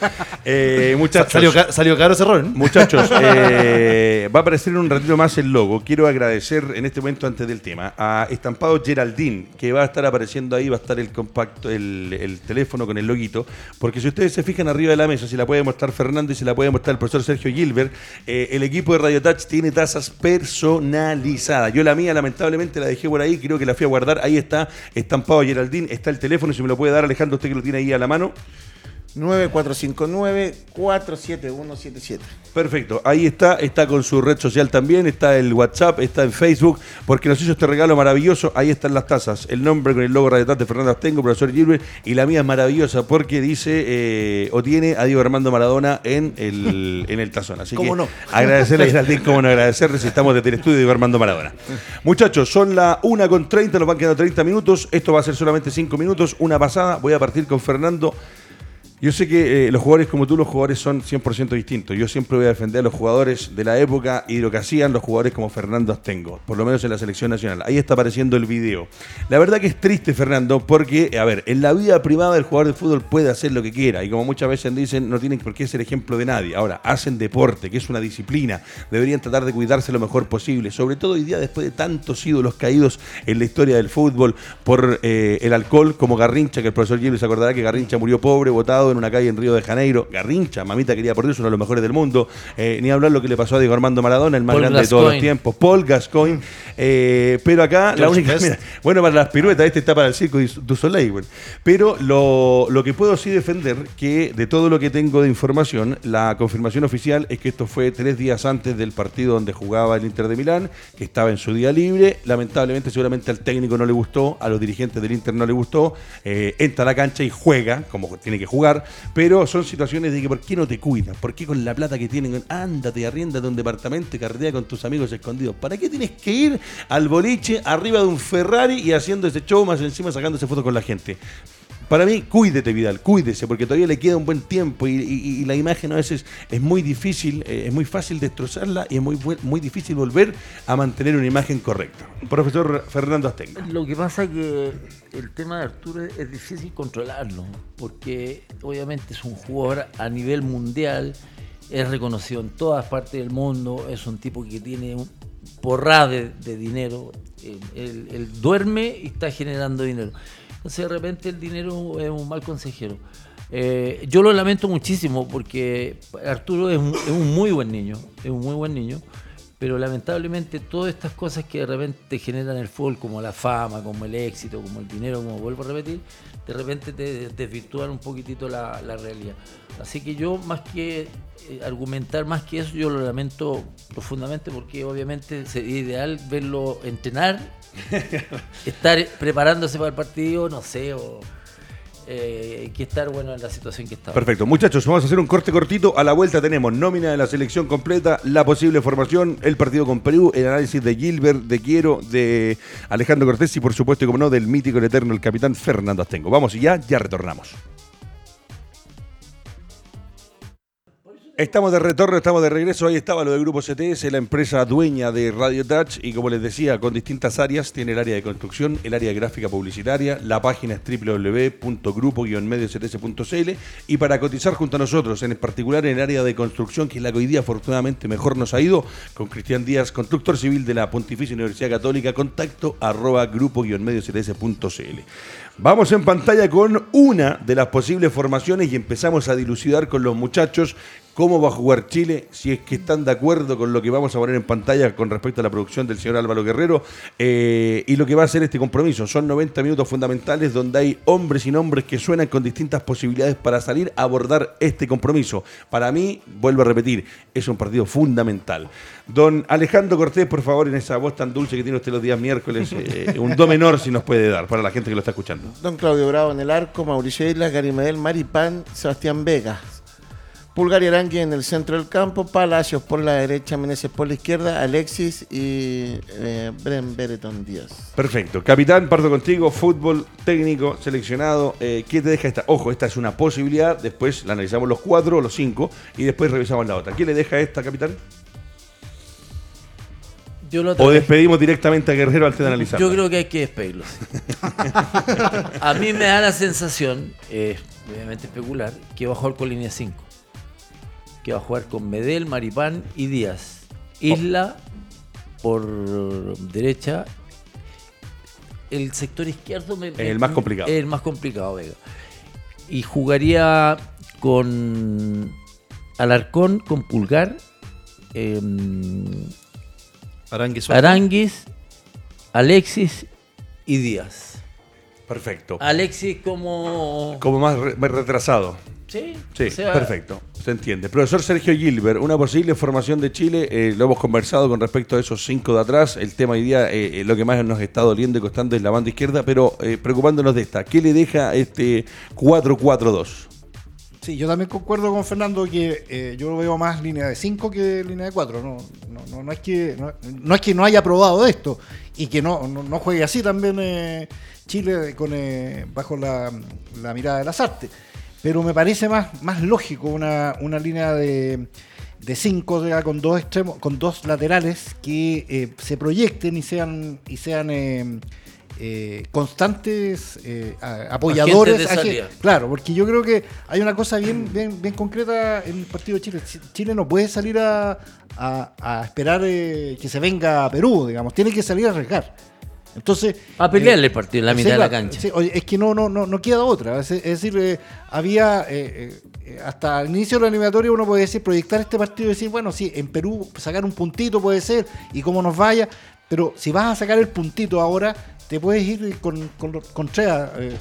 Eh, muchachos, Salió, ca- salió caro ese. ¿no? muchachos eh, va a aparecer en un ratito más el logo. Quiero agradecer en este momento, antes del tema, a Estampado Geraldine, que va a estar apareciendo ahí, va a estar el compacto, el, el teléfono con el loguito. Porque si ustedes se fijan arriba de la mesa, si la puede mostrar Fernando y si la puede mostrar el profesor Sergio Gilbert, eh, el equipo de Radio Touch tiene tazas personalizadas. Yo la mía, lamentablemente, la dejé por ahí, creo que la fui a guardar. Ahí está, Estampado Geraldine, está el teléfono, si me lo puede dar Alejandro, usted que lo tiene ahí a la mano. 9459-47177. Perfecto, ahí está, está con su red social también, está el WhatsApp, está en Facebook, porque nos hizo este regalo maravilloso, ahí están las tazas, el nombre con el logo Tat de Fernando Astengo, profesor Gilbert, y la mía es maravillosa porque dice, eh, o tiene a Diego Armando Maradona en el, en el tazón, así ¿Cómo que no? agradecerle a Geraldine, cómo no agradecerle si estamos desde el estudio de Diego Armando Maradona. Muchachos, son las 1 con 30, nos van quedando 30 minutos, esto va a ser solamente 5 minutos, una pasada, voy a partir con Fernando. Yo sé que eh, los jugadores como tú, los jugadores son 100% distintos. Yo siempre voy a defender a los jugadores de la época y lo que hacían los jugadores como Fernando Astengo, por lo menos en la selección nacional. Ahí está apareciendo el video. La verdad que es triste, Fernando, porque, a ver, en la vida privada el jugador de fútbol puede hacer lo que quiera y como muchas veces dicen, no tienen por qué ser ejemplo de nadie. Ahora, hacen deporte, que es una disciplina. Deberían tratar de cuidarse lo mejor posible, sobre todo hoy día después de tantos ídolos caídos en la historia del fútbol por eh, el alcohol, como Garrincha, que el profesor Gilles se acordará que Garrincha murió pobre, en una calle en Río de Janeiro. Garrincha, mamita quería por Dios, uno de los mejores del mundo. Eh, ni hablar lo que le pasó a Diego Armando Maradona, el más Paul grande de todos los tiempos. Paul Gascoigne. Eh, pero acá, la única. Mira, bueno, para las piruetas, este está para el circo du Soleil, güey. Pero lo, lo que puedo sí defender, que de todo lo que tengo de información, la confirmación oficial es que esto fue tres días antes del partido donde jugaba el Inter de Milán, que estaba en su día libre. Lamentablemente, seguramente al técnico no le gustó, a los dirigentes del Inter no le gustó. Eh, entra a la cancha y juega, como tiene que jugar. Pero son situaciones de que, ¿por qué no te cuidas? ¿Por qué con la plata que tienen, ándate, arriéndate un departamento y carrea con tus amigos escondidos? ¿Para qué tienes que ir al boliche arriba de un Ferrari y haciendo ese show más encima sacándose fotos con la gente? Para mí, cuídete, Vidal, cuídese, porque todavía le queda un buen tiempo y, la imagen a veces es muy difícil, eh, es muy fácil destrozarla y es muy, muy difícil volver a mantener una imagen correcta. Profesor Fernando Astengo. Lo que pasa es que el tema de Arturo es, difícil controlarlo, porque obviamente es un jugador a nivel mundial, es reconocido en todas partes del mundo, es un tipo que tiene un porrada de, dinero, él- él duerme y está generando dinero. Entonces de repente el dinero es un mal consejero. Eh, yo lo lamento muchísimo porque Arturo es un, muy buen niño, es un muy buen niño, pero lamentablemente todas estas cosas que de repente generan el fútbol, como la fama, como el éxito, como el dinero, como vuelvo a repetir, de repente te desvirtúan un poquitito la, la realidad. Así que yo más que eh, argumentar más que eso, yo lo lamento profundamente porque obviamente sería ideal verlo entrenar, estar preparándose para el partido, no sé, o eh, que estar bueno en la situación que está. Perfecto. Muchachos, vamos a hacer un corte cortito. A la vuelta tenemos nómina de la selección completa, la posible formación, el partido con Perú, el análisis de Gilbert, de Quiero, de Alejandro Cortés y por supuesto, como no, del mítico, el eterno, el capitán Fernando Astengo. Vamos y ya, ya retornamos. Estamos de retorno, estamos de regreso. Ahí estaba lo del Grupo CTS, la empresa dueña de Radio Touch. Y como les decía, con distintas áreas: tiene el área de construcción, el área de gráfica publicitaria, la página es www.grupo-mediocts.cl. Y para cotizar junto a nosotros, en particular en el área de construcción, que es la que hoy día afortunadamente mejor nos ha ido, con Cristian Díaz, constructor civil de la Pontificia Universidad Católica, contacto arroba grupo-mediocts.cl. Vamos en pantalla con una de las posibles formaciones y empezamos a dilucidar con los muchachos cómo va a jugar Chile, si es que están de acuerdo con lo que vamos a poner en pantalla con respecto a la producción del señor Álvaro Guerrero eh, y lo que va a ser este compromiso. Son 90 minutos fundamentales donde hay hombres y nombres que suenan con distintas posibilidades para salir a abordar este compromiso. Para mí, vuelvo a repetir, es un partido fundamental. Don Alejandro Cortés, por favor, en esa voz tan dulce que tiene usted los días miércoles, eh, un do menor si nos puede dar para la gente que lo está escuchando. Don Claudio Bravo en el arco, Mauricio Islas, Gary Medel, Maripán, Sebastián Vega. Pulgar y Arangui en el centro del campo, Palacios por la derecha, Meneses por la izquierda, Alexis y eh, Bren Bereton Díaz. Perfecto. Capitán, parto contigo. Fútbol, técnico, seleccionado. Eh, ¿Qué te deja esta? Ojo, esta es una posibilidad. Después la analizamos los cuatro, los cinco, y después revisamos la otra. ¿Qué le deja esta, capitán? Yo lo O despedimos directamente a Guerrero antes de analizar. Yo creo que hay que despedirlo. a mí me da la sensación, eh, obviamente especular, que va a jugar con línea 5. Que va a jugar con Medel, Maripán y Díaz. Isla por derecha. El sector izquierdo me- me- El más complicado. Es el más complicado, Vega. Y jugaría con Alarcón, con Pulgar, em, Arangue suelto. Aranguis, Alexis y Díaz. Perfecto. Alexis como... Como más, re- más retrasado. Sí, Sí, o sea, perfecto. Entiende. Profesor Sergio Gilbert, una posible formación de Chile, eh, lo hemos conversado con respecto a esos cinco de atrás. El tema hoy día, eh, eh, lo que más nos está doliendo y costando es la banda izquierda, pero eh, preocupándonos de esta. ¿Qué le deja este 4-4-2? Sí, yo también concuerdo con Fernando que yo veo más línea de 5 que línea de 4. No, no, no, es que, no, es que no haya probado esto y que no, no, juegue así también Chile con, eh, bajo la mirada de las artes. Pero me parece más, más lógico una, una línea de, de cinco con dos extremos, con dos laterales que eh, se proyecten y sean y sean eh, eh, constantes eh, apoyadores. Agentes. Claro, porque yo creo que hay una cosa bien, bien, bien concreta en el partido de Chile. Chi- Chile no puede salir a, a- a esperar eh, que se venga a Perú, digamos. Tiene que salir a arriesgar. Entonces. A pelearle eh, el partido en la mitad de la cancha. sí, oye, es que no, no, no, no queda otra. Es, es decir, eh, había. eh, eh, hasta el inicio de la eliminatoria uno puede decir, proyectar este partido y decir, bueno, sí, en Perú sacar un puntito puede ser y cómo nos vaya, pero si vas a sacar el puntito ahora, te puedes ir con, con, con tres eh,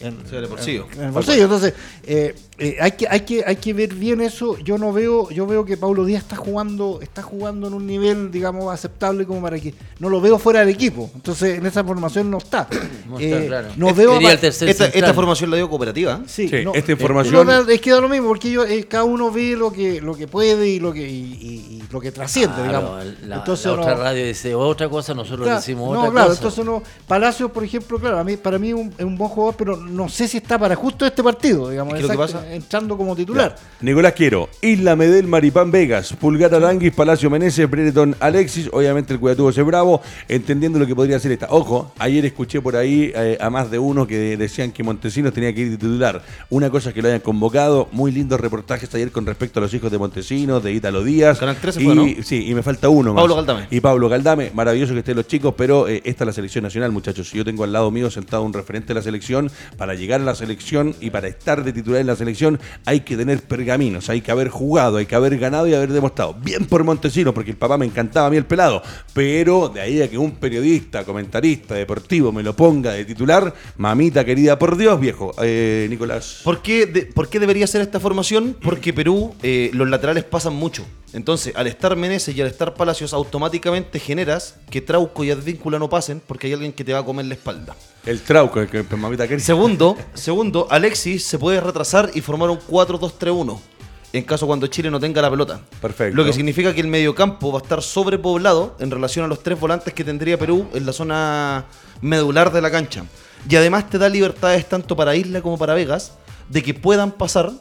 en, Sí, en el bolsillo. en el bolsillo. Entonces, eh, eh, hay, que, hay, que, hay que ver bien eso. Yo no veo, yo veo que Paulo Díaz está jugando, está jugando en un nivel, digamos, aceptable como para que no lo veo fuera del equipo. Entonces, en esa formación no está. No está Eh, claro. No veo Esta, esta formación la dio cooperativa. Sí, Sí, no, esta información- no, es que da lo mismo, porque yo, eh, cada uno ve lo que, lo que puede y lo que, y, y- y lo que trasciende, Claro, digamos. La, Entonces, la no- otra radio dice otra cosa, nosotros Claro, decimos no, otra claro, cosa. entonces no. Palacios, por ejemplo, claro, a mí, para mí es un buen jugador, pero no sé si está para justo este partido, digamos, Es que lo que exacto, pasa- entrando como titular. Nicolás Quiero, Isla Medel, Maripán Vegas, Pulgar Aranguis, Palacio Meneses, Brereton Alexis, obviamente el cuidatuvo ese bravo, entendiendo lo que podría ser esta. Ojo, ayer escuché por ahí eh, a más de uno que decían que Montesinos tenía que ir titular. Una cosa es que lo hayan convocado, muy lindos reportajes ayer con respecto a los hijos de Montesinos, de Ítalo Díaz. Canal 13 y, fue, ¿no? Sí, y me falta uno más. Pablo Galdame. Y Pablo Galdame, maravilloso que estén los chicos, pero eh, esta es la selección nacional, muchachos. Yo tengo al lado mío sentado un referente de la selección, para llegar a la selección y para estar de titular en la selección hay que tener pergaminos, hay que haber jugado, hay que haber ganado y haber demostrado. Bien por Montesinos, porque el papá me encantaba a mí el pelado, pero de ahí a que un periodista, comentarista deportivo me lo ponga de titular, mamita querida, por Dios, viejo. Eh, Nicolás. ¿Por qué, de- por qué debería ser esta formación? Porque Perú, eh, los laterales pasan mucho. Entonces, al estar Meneses y al estar Palacios, automáticamente generas que Trauco y Advíncula no pasen porque hay alguien que te va a comer la espalda. El trauco, el que mamita querida. Segundo, segundo, Alexis se puede retrasar y formar un 4-2-3-1 en caso cuando Chile no tenga la pelota. Perfecto. Lo que significa que el mediocampo va a estar sobrepoblado en relación a los tres volantes que tendría Perú en la zona medular de la cancha. Y además te da libertades tanto para Isla como para Vegas de que puedan pasar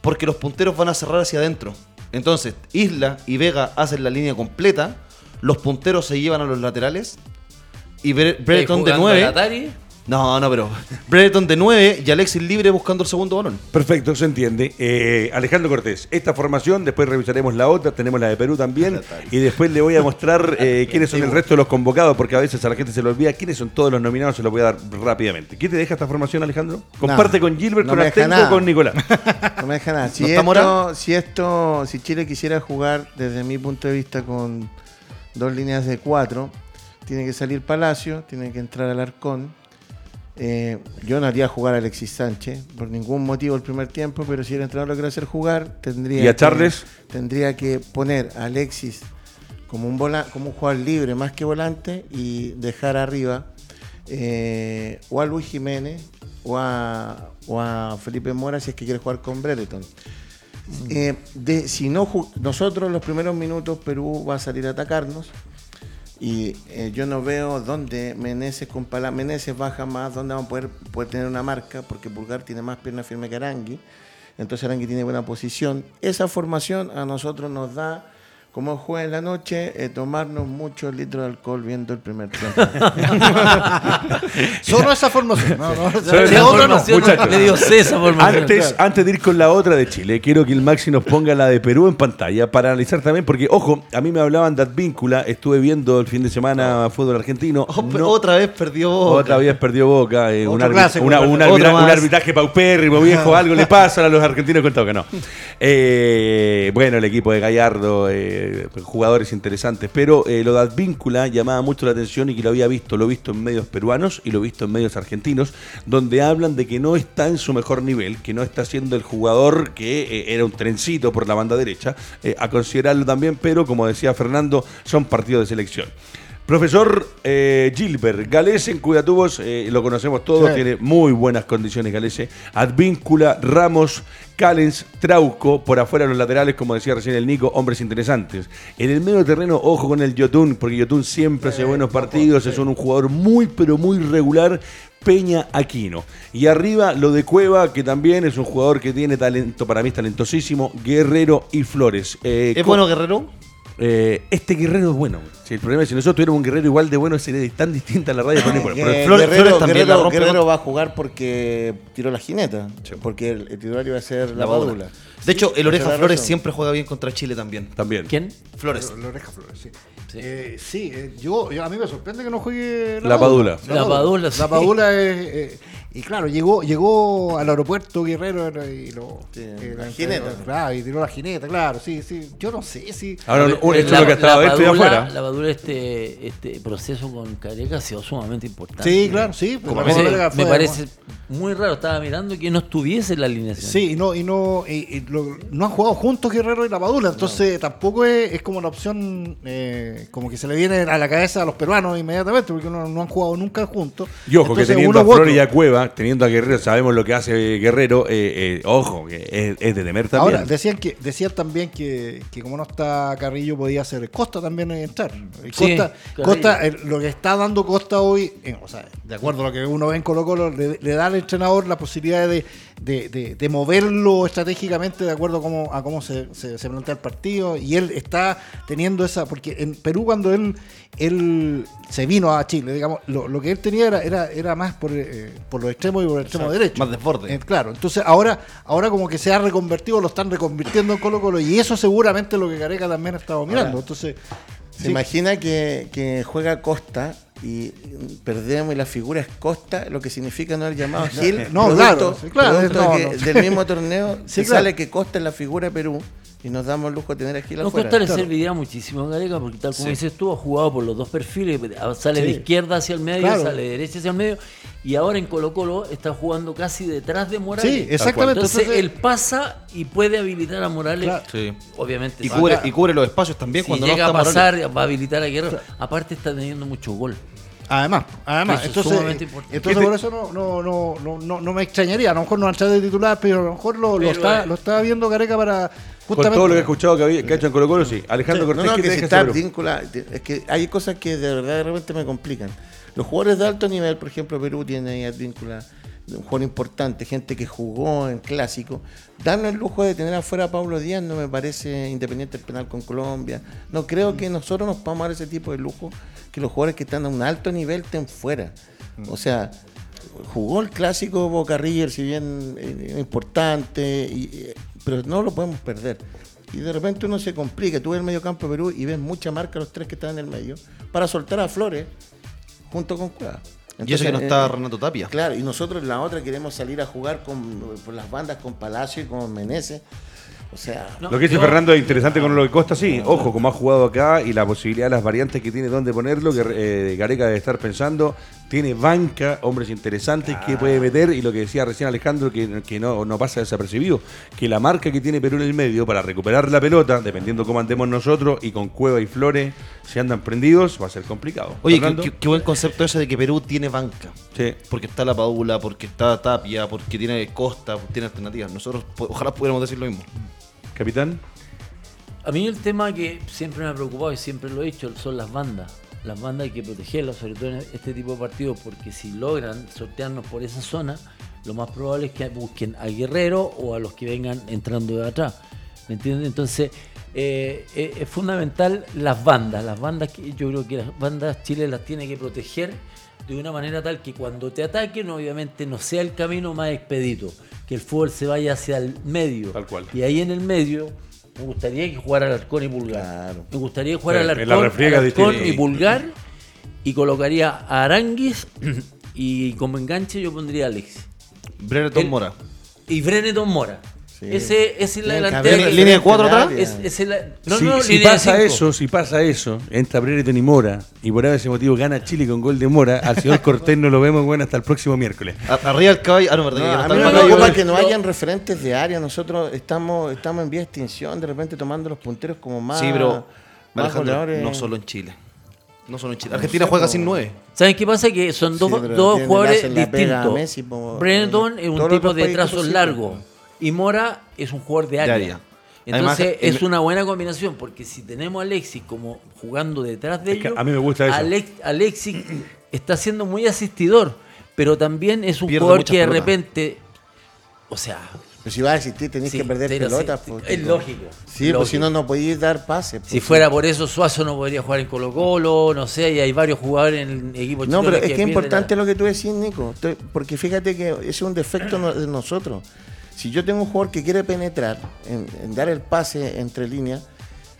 porque los punteros van a cerrar hacia adentro. Entonces, Isla y Vega hacen la línea completa, los punteros se llevan a los laterales y Bre- ¿Estáis Brereton de jugando 9 al Atari? No, no, pero Brereton de 9 y Alexis libre buscando el segundo balón. Perfecto, se entiende. Eh, Alejandro Cortés, esta formación, después revisaremos la otra, tenemos la de Perú también, y después le voy a mostrar eh, quiénes son el resto de los convocados, porque a veces a la gente se lo olvida quiénes son todos los nominados, se los voy a dar rápidamente. ¿Qué te deja esta formación, Alejandro? Comparte con Gilbert, no con nada. con Nicolás. No me deja nada. Si, ¿No está esto, si esto, si Chile quisiera jugar desde mi punto de vista con dos líneas de cuatro, tiene que salir Palacio, tiene que entrar Alarcón. Eh, yo no haría jugar a Alexis Sánchez por ningún motivo el primer tiempo, pero si el entrenador lo quiere hacer jugar, tendría ¿Y a que- tendría que poner a Alexis como un vola- como un jugador libre más que volante y dejar arriba eh, o a Luis Jiménez o a, o a Felipe Mora si es que quiere jugar con Brereton. Eh, de, si no nosotros los primeros minutos Perú va a salir a atacarnos y eh, yo no veo dónde Meneses con baja más, dónde van a poder, poder tener una marca, porque Pulgar tiene más pierna firme que Arangui, entonces Arangui tiene buena posición. Esa formación a nosotros nos da, como juega en la noche, eh, tomarnos muchos litros de alcohol viendo el primer tiempo. Solo esa formación. No, no, Solo esa no. formación. Muchachos. Le dio C esa formación. Antes, antes de ir con la otra de Chile, quiero que el Maxi nos ponga la de Perú en pantalla para analizar también, porque, ojo, a mí me hablaban de Advíncula, estuve viendo el fin de semana fútbol argentino. Oh, no- Otra vez perdió. Otra vez perdió Boca, eh, un, clásico, una- un arbitra- un arbitraje paupérrimo, viejo, algo le pasa a los argentinos con todo que no. Eh, bueno, el equipo de Gallardo, eh, jugadores interesantes, pero eh, lo de Advíncula llamaba mucho la atención y que lo había visto, lo he visto en medios peruanos y lo he visto en medios argentinos, donde hablan de que no está en su mejor nivel, que no está siendo el jugador que eh, era un trencito por la banda derecha, eh, a considerarlo también, pero como decía Fernando, son partidos de selección. Profesor eh, Gilbert, Galese en Cuyatubos, eh, lo conocemos todos, Sí. tiene muy buenas condiciones Galese. Advíncula, Ramos, Callens, Trauco, por afuera los laterales, como decía recién el Nico, hombres interesantes. En el medio terreno, ojo con el Yotun, porque Yotun siempre hace buenos partidos, es un jugador muy, pero muy regular. Peña Aquino. Y arriba lo de Cueva, que también es un jugador que tiene talento, para mí es talentosísimo, Guerrero y Flores. Eh, ¿Es bueno Guerrero? Eh, este guerrero es bueno. güey. Si el problema es si nosotros tuviéramos un guerrero igual de bueno, sería tan distinta la radio. pero. Eh, Pero- Flores- Guerrero, Flores también la Guerrero- rompe Guerrero va a jugar porque tiró la jineta, porque el, el titular iba a ser la, La Padula. Padula. De hecho, el Oreja es la Flores razón. siempre juega bien contra Chile también. También. ¿Quién? Flores. La oreja Flores, sí. Sí. Eh, sí, eh, yo, yo- a mí me sorprende que no juegue La Padula. La Padula, sí. La Padula es. Y claro, llegó, llegó al aeropuerto Guerrero y lo. Sí, eh, la jineta. Claro, y tiró la jineta, claro, sí, sí. Yo no sé si. Ahora, esto es lo que ha estado la Padula- afuera. La Padula, este, este proceso con Careca ha sido sumamente importante. Sí, claro, sí. Me parece, fue- me parece muy raro, estaba mirando que no estuviese en la alineación. Sí, y no, y no, y- y lo- no han jugado juntos Guerrero y la Padula, entonces tampoco es, es como una opción eh, como que se le viene a la cabeza a los peruanos inmediatamente, porque no, no han jugado nunca juntos. Y ojo, que teniendo uno a. Flores y a Cueva, teniendo a Guerrero, sabemos lo que hace Guerrero. eh, eh, ojo, que es, es de temer también. Ahora, decían que decían también que, que como no está Carrillo, podía ser Costa también entrar. Sí, Costa. Costa eh, lo que está dando Costa hoy, eh, o sea, de acuerdo a lo que uno ve en Colo Colo, le, le da al entrenador la posibilidad de, de, de- de moverlo estratégicamente de acuerdo a cómo, a cómo se, se- se plantea el partido. Y él está teniendo esa, porque en Perú cuando él, él se vino a Chile, digamos, lo, lo que él tenía era, era, era más por, eh, por los extremos y por el extremo derecho. Más desborde. Eh, claro, entonces ahora, ahora como que se ha reconvertido, lo están reconvirtiendo en Colo Colo y eso seguramente es lo que Careca también ha estado mirando. Entonces, ¿Se sí, imagina que, que juega Costa y perdemos y la figura es Costa, lo que significa no haber llamado a Gil? no, producto- claro, sí, claro, producto no, de que no. Del mismo torneo Sí, se claro. sale que Costa es la figura de Perú y nos damos el lujo de tener a Gil No afuera. Costa le claro. serviría muchísimo a Gareca porque tal como Sí. dices tú, ha jugado por los dos perfiles, sale de izquierda hacia el medio, Claro. sale de derecha hacia el medio, y ahora en Colo Colo está jugando casi detrás de Morales. Sí, exactamente. Entonces, Entonces- él pasa y puede habilitar a Morales, Claro. Sí. obviamente. Y cubre, y cubre los espacios también si cuando llega no a está Morales. pasar, va a habilitar a Guerrero. Aparte está teniendo mucho gol. además, además, Eso es entonces, sumamente importante. entonces por eso no, no, no, no, no, no me extrañaría, a lo mejor no entrar de titular, pero a lo mejor lo, lo está, eh, lo está viendo Careca para Con justamente. todo lo que he escuchado que, había, que ha hecho en Colo Colo, sí. Alejandro No, Cortés, no, ¿qué que está. Es que hay cosas que de verdad de repente me complican. Los jugadores de alto nivel, por ejemplo, Perú tiene ahí advíncula, un jugador importante, gente que jugó en clásico. Darnos el lujo de tener afuera a Pablo Díaz no me parece independiente del penal con Colombia. No creo que nosotros nos podamos dar ese tipo de lujo, que los jugadores que están a un alto nivel estén fuera. O sea, jugó el clásico Boca River, si bien eh, importante, y, eh, pero no lo podemos perder. Y de repente uno se complica. Tú ves el medio campo de Perú y ves mucha marca los tres que están en el medio para soltar a Flores junto con Cueva. y eso que no Entonces, está eh, Renato Tapia. Claro, y nosotros en la otra queremos salir a jugar con, por las bandas con Palacio y con Meneses. O sea, No, Lo que dice yo- Fernando es interesante con lo que Costa, sí. Ojo, como ha jugado acá y la posibilidad de las variantes que tiene dónde ponerlo, que eh, Gareca debe estar pensando. Tiene banca, hombres interesantes que puede meter y lo que decía recién Alejandro, que, que no, no pasa desapercibido, que la marca que tiene Perú en el medio para recuperar la pelota, dependiendo cómo andemos nosotros y con Cueva y Flores, si andan prendidos, va a ser complicado. Oye, qué, Fernando. qué- qué buen concepto ese de que Perú tiene banca. Sí. Porque está la Paula, porque está Tapia, porque tiene Costa, tiene alternativas. Nosotros ojalá pudiéramos decir lo mismo. Capitán. A mí el tema que siempre me ha preocupado y siempre lo he dicho son las bandas. Las bandas hay que protegerlas, sobre todo en este tipo de partidos, porque si logran sortearnos por esa zona, lo más probable es que busquen al guerrero o a los que vengan entrando de atrás. ¿Me entiendes? Entonces, eh, eh, es fundamental las bandas. Las bandas, que yo creo que las bandas Chile las tiene que proteger de una manera tal que cuando te ataquen, obviamente no sea el camino más expedito, que el fútbol se vaya hacia el medio. Tal cual. Y ahí en el medio me gustaría que jugara Alarcón y Pulgar. Claro. Me gustaría jugar Sí, al en la Alarcón, y Pulgar y colocaría a Aranguis y como enganche yo pondría a Alex. Brereton El- Mora. Y Breneton Mora. Sí. Ese, ese es la delantera. que- ¿Línea de cuatro atrás? es- es no, si no, si línea de pasa cinco. eso, si pasa eso, entra Brereton y Mora, y por ese motivo gana Chile con gol de Mora, al señor Cortés no lo vemos bueno hasta el próximo miércoles. Arriba el caballo. Ah, no, verdad No, que no que hayan referentes de área. Nosotros estamos, estamos en vía de extinción, de repente tomando los punteros como más. Sí, pero más Alejandro, goleadores. no solo en Chile. No solo en Chile. Argentina juega sin nueve. ¿Saben qué pasa? Que son dos, Sí, dos jugadores distintos. Messi, Breneton es un tipo de trazos largos y Mora es un jugador de área. área. Entonces Además, es una buena combinación porque si tenemos a Alexis como jugando detrás de ellos, a mí me gusta eso. Alex- Alexis está siendo muy asistidor, pero también es un Pierde jugador que de pelotas. repente, o sea, Pero si vas a existir, tenés Sí, que perder pero pelotas. sí, po, es lógico, Sí, pues si lógico. no, no podías dar pases. si pues. fuera por eso Suazo no podría jugar en Colo Colo, no sé, y hay varios jugadores en el equipo No, pero es que es importante la- lo que tú decís, Nico. Porque fíjate que ese es un defecto de nosotros. Si yo tengo un jugador que quiere penetrar, en, en dar el pase entre líneas,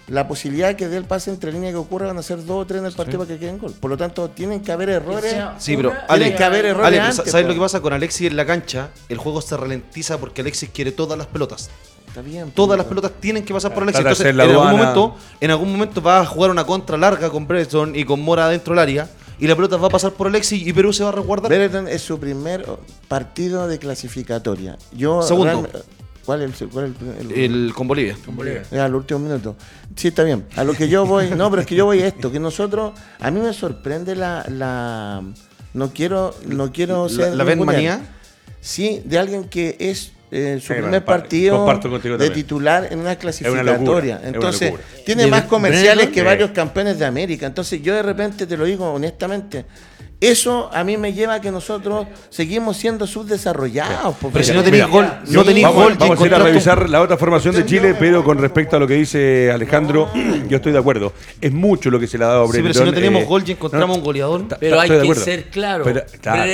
la posibilidad de que dé el pase entre líneas que ocurra van a ser dos o tres en el partido para que queden gol. Por lo tanto, tienen que haber errores. Sí, pero Ale, que haber errores Ale, antes, ¿sabes lo que pasa con Alexis en la cancha? El juego se ralentiza porque Alexis quiere todas las pelotas. Está bien. Todas las pues. pelotas tienen que pasar por Trata Alexis. Entonces, en algún, momento, en algún momento va a jugar una contra larga con Brereton y con Mora dentro del área y la pelota va a pasar por Alexis y Perú se va a resguardar. Brereton es su primer partido de clasificatoria. Yo Segundo. ¿Cuál es el, cuál es el- el- El, con Bolivia. Ya, al último minuto. Sí, está bien. A lo que yo voy, no, pero es que yo voy a esto, que nosotros, a mí me sorprende la, la no quiero, no quiero La, ser la ningunear. manía. Sí, de alguien que es eh, su bueno, primer pa- partido de también. titular en una clasificatoria. es una Entonces, tiene ¿De más comerciales que varios campeones de América. Entonces, yo de repente te lo digo honestamente. Eso a mí me lleva a que nosotros seguimos siendo subdesarrollados. Pero si no tenéis gol, no tenéis vamos, gol. y vamos a ir a revisar la otra formación de Chile, pero con respecto a lo que dice Alejandro, yo estoy de acuerdo. Es mucho lo que se le ha dado a Sí, pero si no teníamos eh, gol y encontramos no, un goleador. Pero hay que ser claro. Pero, claro,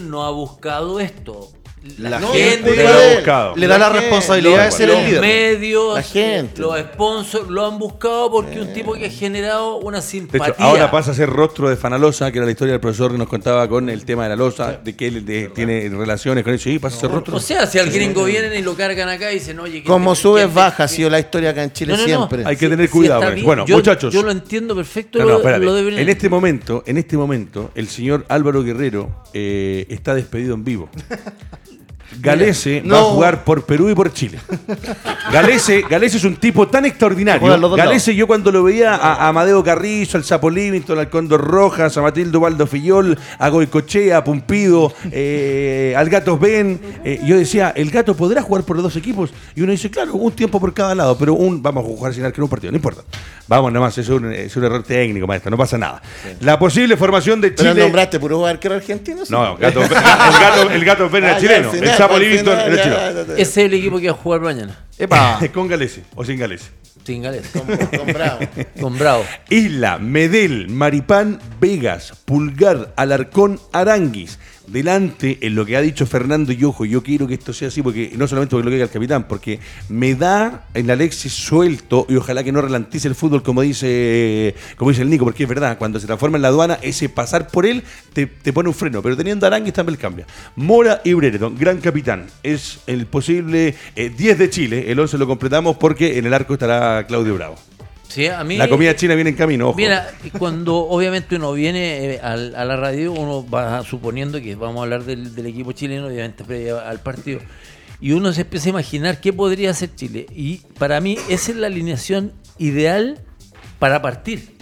no ha buscado esto. La No, gente no le buscado. le da la responsabilidad de ser los el líder. medios, La gente. los sponsors lo han buscado porque un tipo que ha generado una De simpatía. hecho, ahora pasa a ser rostro de Fanalosa, que era la historia del profesor que nos contaba con el tema de la losa, de que él de- tiene relaciones con eso. Y pasa a ser rostro. O sea, si al gringo vienen y lo cargan acá y dicen, oye, Como subes, que- baja, ha sido la historia acá en Chile No, no, no. siempre. Hay que tener cuidado. Bueno, Yo- muchachos. Yo lo entiendo perfecto. No, lo, no, lo de en este momento, en este momento, el señor Álvaro Guerrero eh, está despedido en vivo. Galese va a jugar por Perú y por Chile. Galese, Galese es un tipo tan extraordinario. Galese, yo cuando lo veía a, a Amadeo Carrizo, al Sapo Livington, al Condor Rojas, a Matildo Baldo Fillol, a Goicochea, a Pumpido, eh, al Gato Ben, eh, yo decía, ¿el Gato podrá jugar por los dos equipos? Y uno dice, claro, un tiempo por cada lado, pero un vamos a jugar sin arquero un partido, no importa. Vamos nomás, es un, es un error técnico, maestro, no pasa nada. La posible formación de Pero Chile. nombraste puro arquero argentino. sí. No, gato, el gato, el gato Ben era Ah, ya, el. Ese es el equipo que va a jugar mañana. Epa. Con Galese o sin Galese. Sin Gales. Con, con Bravo. Con Bravo. Isla, Medel, Maripán, Vegas, Pulgar, Alarcón, Aranguis, delante en lo que ha dicho Fernando y ojo, yo quiero que esto sea así, porque no solamente porque lo que diga el capitán, porque me da en Alexis suelto y ojalá que no relantice el fútbol como dice, como dice el Nico, porque es verdad, cuando se transforma en la aduana, ese pasar por él te, te pone un freno, pero teniendo a Aranguis también cambia. Mora y Brereton, gran capitán, es el posible eh, 10 de Chile, el 11 lo completamos porque en el arco estará Claudio Bravo. Sí, a mí, La comida china viene en camino, ojo. Mira, cuando obviamente uno viene eh, a la radio, uno va suponiendo que vamos a hablar del, del equipo chileno, obviamente previo al partido, y uno se empieza a imaginar qué podría hacer Chile. Y para mí esa es la alineación ideal para partir,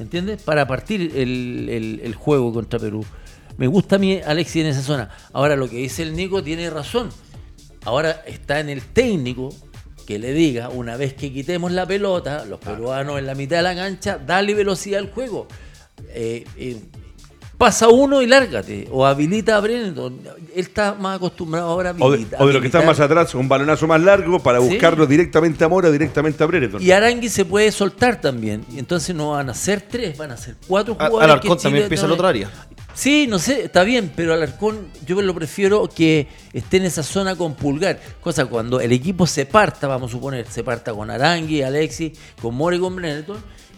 ¿entiendes? Para partir el, el- el juego contra Perú. Me gusta a mí Alexis en esa zona. Ahora lo que dice el Nico tiene razón. Ahora está en el técnico que le diga, una vez que quitemos la pelota, los peruanos en la mitad de la cancha, dale velocidad al juego. Eh, eh, pasa uno y lárgate. O habilita a Brennan. Él está más acostumbrado ahora a O de, habilitar- o de lo que está habilitar. más atrás, un balonazo más largo para Sí. buscarlo directamente a Mora, directamente a Brereton. Y Arangui se puede soltar también. Y entonces no van a ser tres, van a ser cuatro jugadores. Alarcón que también empieza el no- otro área. Sí, no sé, está bien, pero Alarcón yo lo prefiero que esté en esa zona con Pulgar. Cosa cuando el equipo se parta, vamos a suponer, se parta con Arangui, Alexis, con More y con Breneton,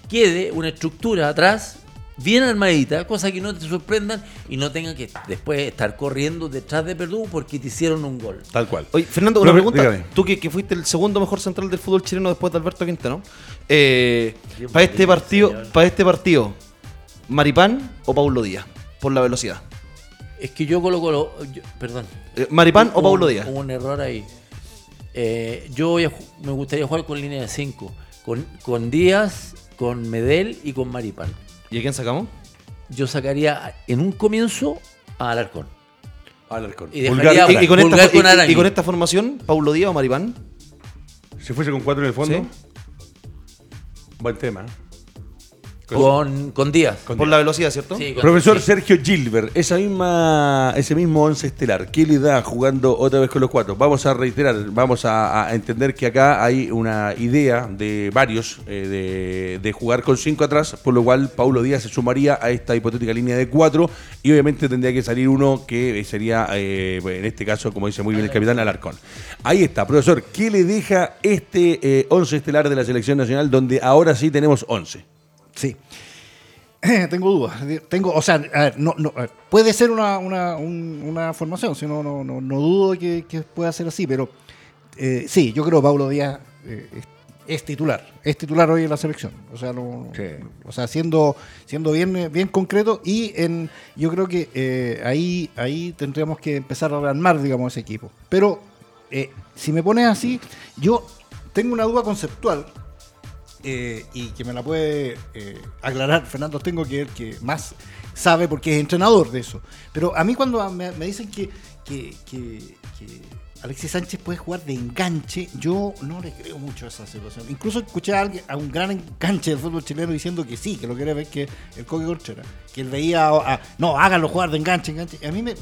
quede una estructura atrás bien armadita, cosa que no te sorprendan y no tengan que después estar corriendo detrás de Perú porque te hicieron un gol. Tal cual. Oye, Fernando, una Profe, pregunta. dígame. Tú que, que fuiste el segundo mejor central del fútbol chileno después de Alberto Quintana, eh, para este partido, para este partido, ¿Maripán o Paulo Díaz? Por la velocidad. Es que yo coloco, lo- yo- perdón, Eh, ¿Maripán o Hubo Paulo un- Díaz? Hubo un error ahí. Eh, yo voy a ju- me gustaría jugar con línea de 5. Con, con Díaz, con Medel y con Maripán. ¿Y a quién sacamos? Yo sacaría en un comienzo a Alarcón. Alarcón. Y Pulgar, dejaría- Alarcón. Y, y con Pulgar esta, con y- y- Arangui. y con esta formación, ¿Paulo Díaz o Maripán? ¿Se fuese con cuatro en el fondo? Sí. Buen tema. ¿eh? Con, con Díaz. Con Por Díaz. la velocidad, ¿cierto? Sí, con- Profesor sí. Sergio Gilbert, esa misma, ese mismo once estelar, ¿qué le da jugando otra vez con los cuatro? Vamos a reiterar, vamos a, a entender que acá hay una idea de varios eh, de, de jugar con cinco atrás, por lo cual Paulo Díaz se sumaría a esta hipotética línea de cuatro y obviamente tendría que salir uno que sería, eh, en este caso, como dice muy bien el capitán, Alarcón. Ahí está, profesor, ¿qué le deja este eh, once estelar de la selección nacional donde ahora sí tenemos once? Sí. Tengo dudas. Tengo, o sea, a ver, no, no, puede ser una, una, un- una formación, si no, no, no, no dudo que, que pueda ser así, pero eh, sí, yo creo que Paulo Díaz eh, es, es titular, es titular hoy en la selección. O sea, no- o sea siendo, siendo bien, bien concreto y en, yo creo que eh, ahí, ahí tendríamos que empezar a rearmar, digamos, ese equipo. Pero eh, si me pones así, yo tengo una duda conceptual eh, y que me la puede eh, aclarar Fernando Tengo, que es el que más sabe porque es entrenador de eso. Pero a mí cuando me, dicen que, que, que- Alexis Sánchez puede jugar de enganche, yo no le creo mucho a esa situación. Incluso escuché a, alguien, a un gran enganche del fútbol chileno diciendo que sí, que lo quiere ver, que el Coque Corchera. Que él veía, a- no, háganlo jugar de enganche, enganche. A mí me,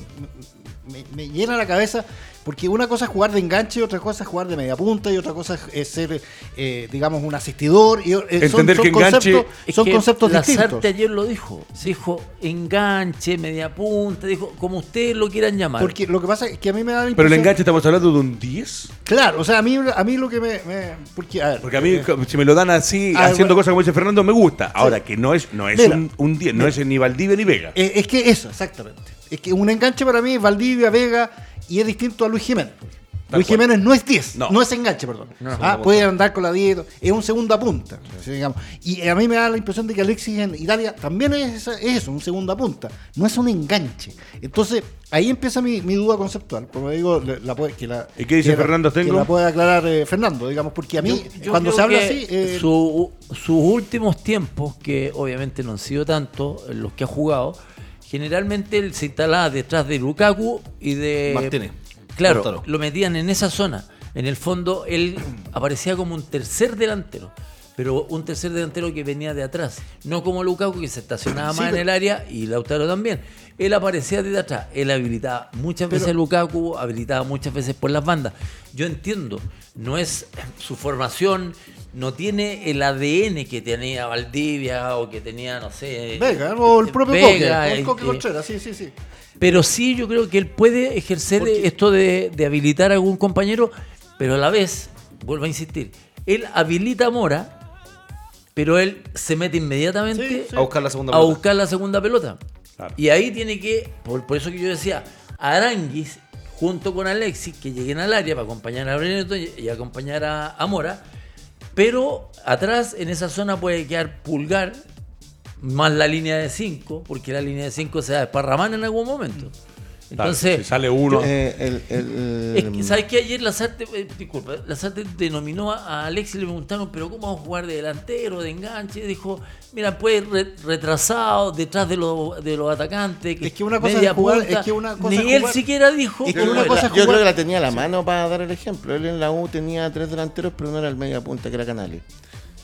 me, me llena la cabeza porque una cosa es jugar de enganche y otra cosa es jugar de media punta y otra cosa es, ser, eh, digamos, un asistidor. Y, eh, son- Entender son que enganche- conceptos, Es son que conceptos distintos. Lazarte ayer lo dijo. Se dijo enganche, media punta, dijo como ustedes lo quieran llamar. Porque lo que pasa es que a mí me da la Pero el enganche estamos hablando de un 10. Claro, o sea, a mí, a mí lo que me... me- porque, a ver, Porque a mí, eh, si me lo dan así, Ah, haciendo bueno. cosas como dice Fernando, me gusta. Ahora, que no es, no es Mira, un, un 10, no mira. es ni Valdivia ni Vega. es que eso, exactamente. Es que un enganche para mí es Valdivia, Vega y es distinto a Luis Jiménez. Tal Luis cual. Jiménez no es 10, No. no. es enganche, perdón. No. Ah, puede andar con la 10, es un segunda punta. digamos. Y a mí me da la impresión de que Alexis en Italia también es, eso, un segunda punta. No es un enganche. Entonces, ahí empieza mi, mi duda conceptual. Como digo, la, la puede- que la, ¿Y qué dice que Fernando Que Stengo? la puede aclarar eh, Fernando, digamos, porque a mí, Yo cuando se habla que así. eh, su- sus últimos tiempos, que obviamente no han sido tanto en los que ha jugado, generalmente él se instalaba detrás de Lukaku y de. Martínez. Claro, lo metían en esa zona. En el fondo, él aparecía como un tercer delantero. Pero un tercer delantero que venía de atrás. No como Lukaku, que se estacionaba Sí, más en el área, y Lautaro también. Él aparecía desde atrás. Él habilitaba muchas veces a Lukaku, habilitaba muchas veces por las bandas. Yo entiendo, no es su formación, no tiene el ADN que tenía Valdivia o que tenía, no sé. Vega, o el propio Vega, Coque. El eh, Coque Contreras, sí, sí, sí. Pero sí, yo creo que él puede ejercer Porque- esto de, de habilitar a algún compañero, pero a la vez, vuelvo a insistir, él habilita a Mora, pero él se mete inmediatamente Sí, sí. A buscar la segunda a pelota. buscar la segunda pelota. Claro. Y ahí tiene que, por, por eso que yo decía, Aranguis junto con Alexis, que lleguen al área para acompañar a Breneto y, y acompañar a, a Mora, pero atrás en esa zona puede quedar Pulgar, más la línea de 5, porque la línea de 5 se va a desparramar en algún momento. Entonces, si sale uno. Eh, el- el- es que, ¿sabes que Ayer Lazarte, eh, disculpa, Lazarte denominó a a Alexis y le preguntaron, pero ¿cómo vamos a jugar de delantero, de enganche? Y dijo, mira, puede ir re- retrasado, detrás de, los de los atacantes. Es que una cosa es jugar- punta. es que una cosa Ni él siquiera dijo. Es que yo creo que la tenía a la mano para dar el ejemplo. Él en la U tenía tres delanteros, pero no era el media punta, que era Canales.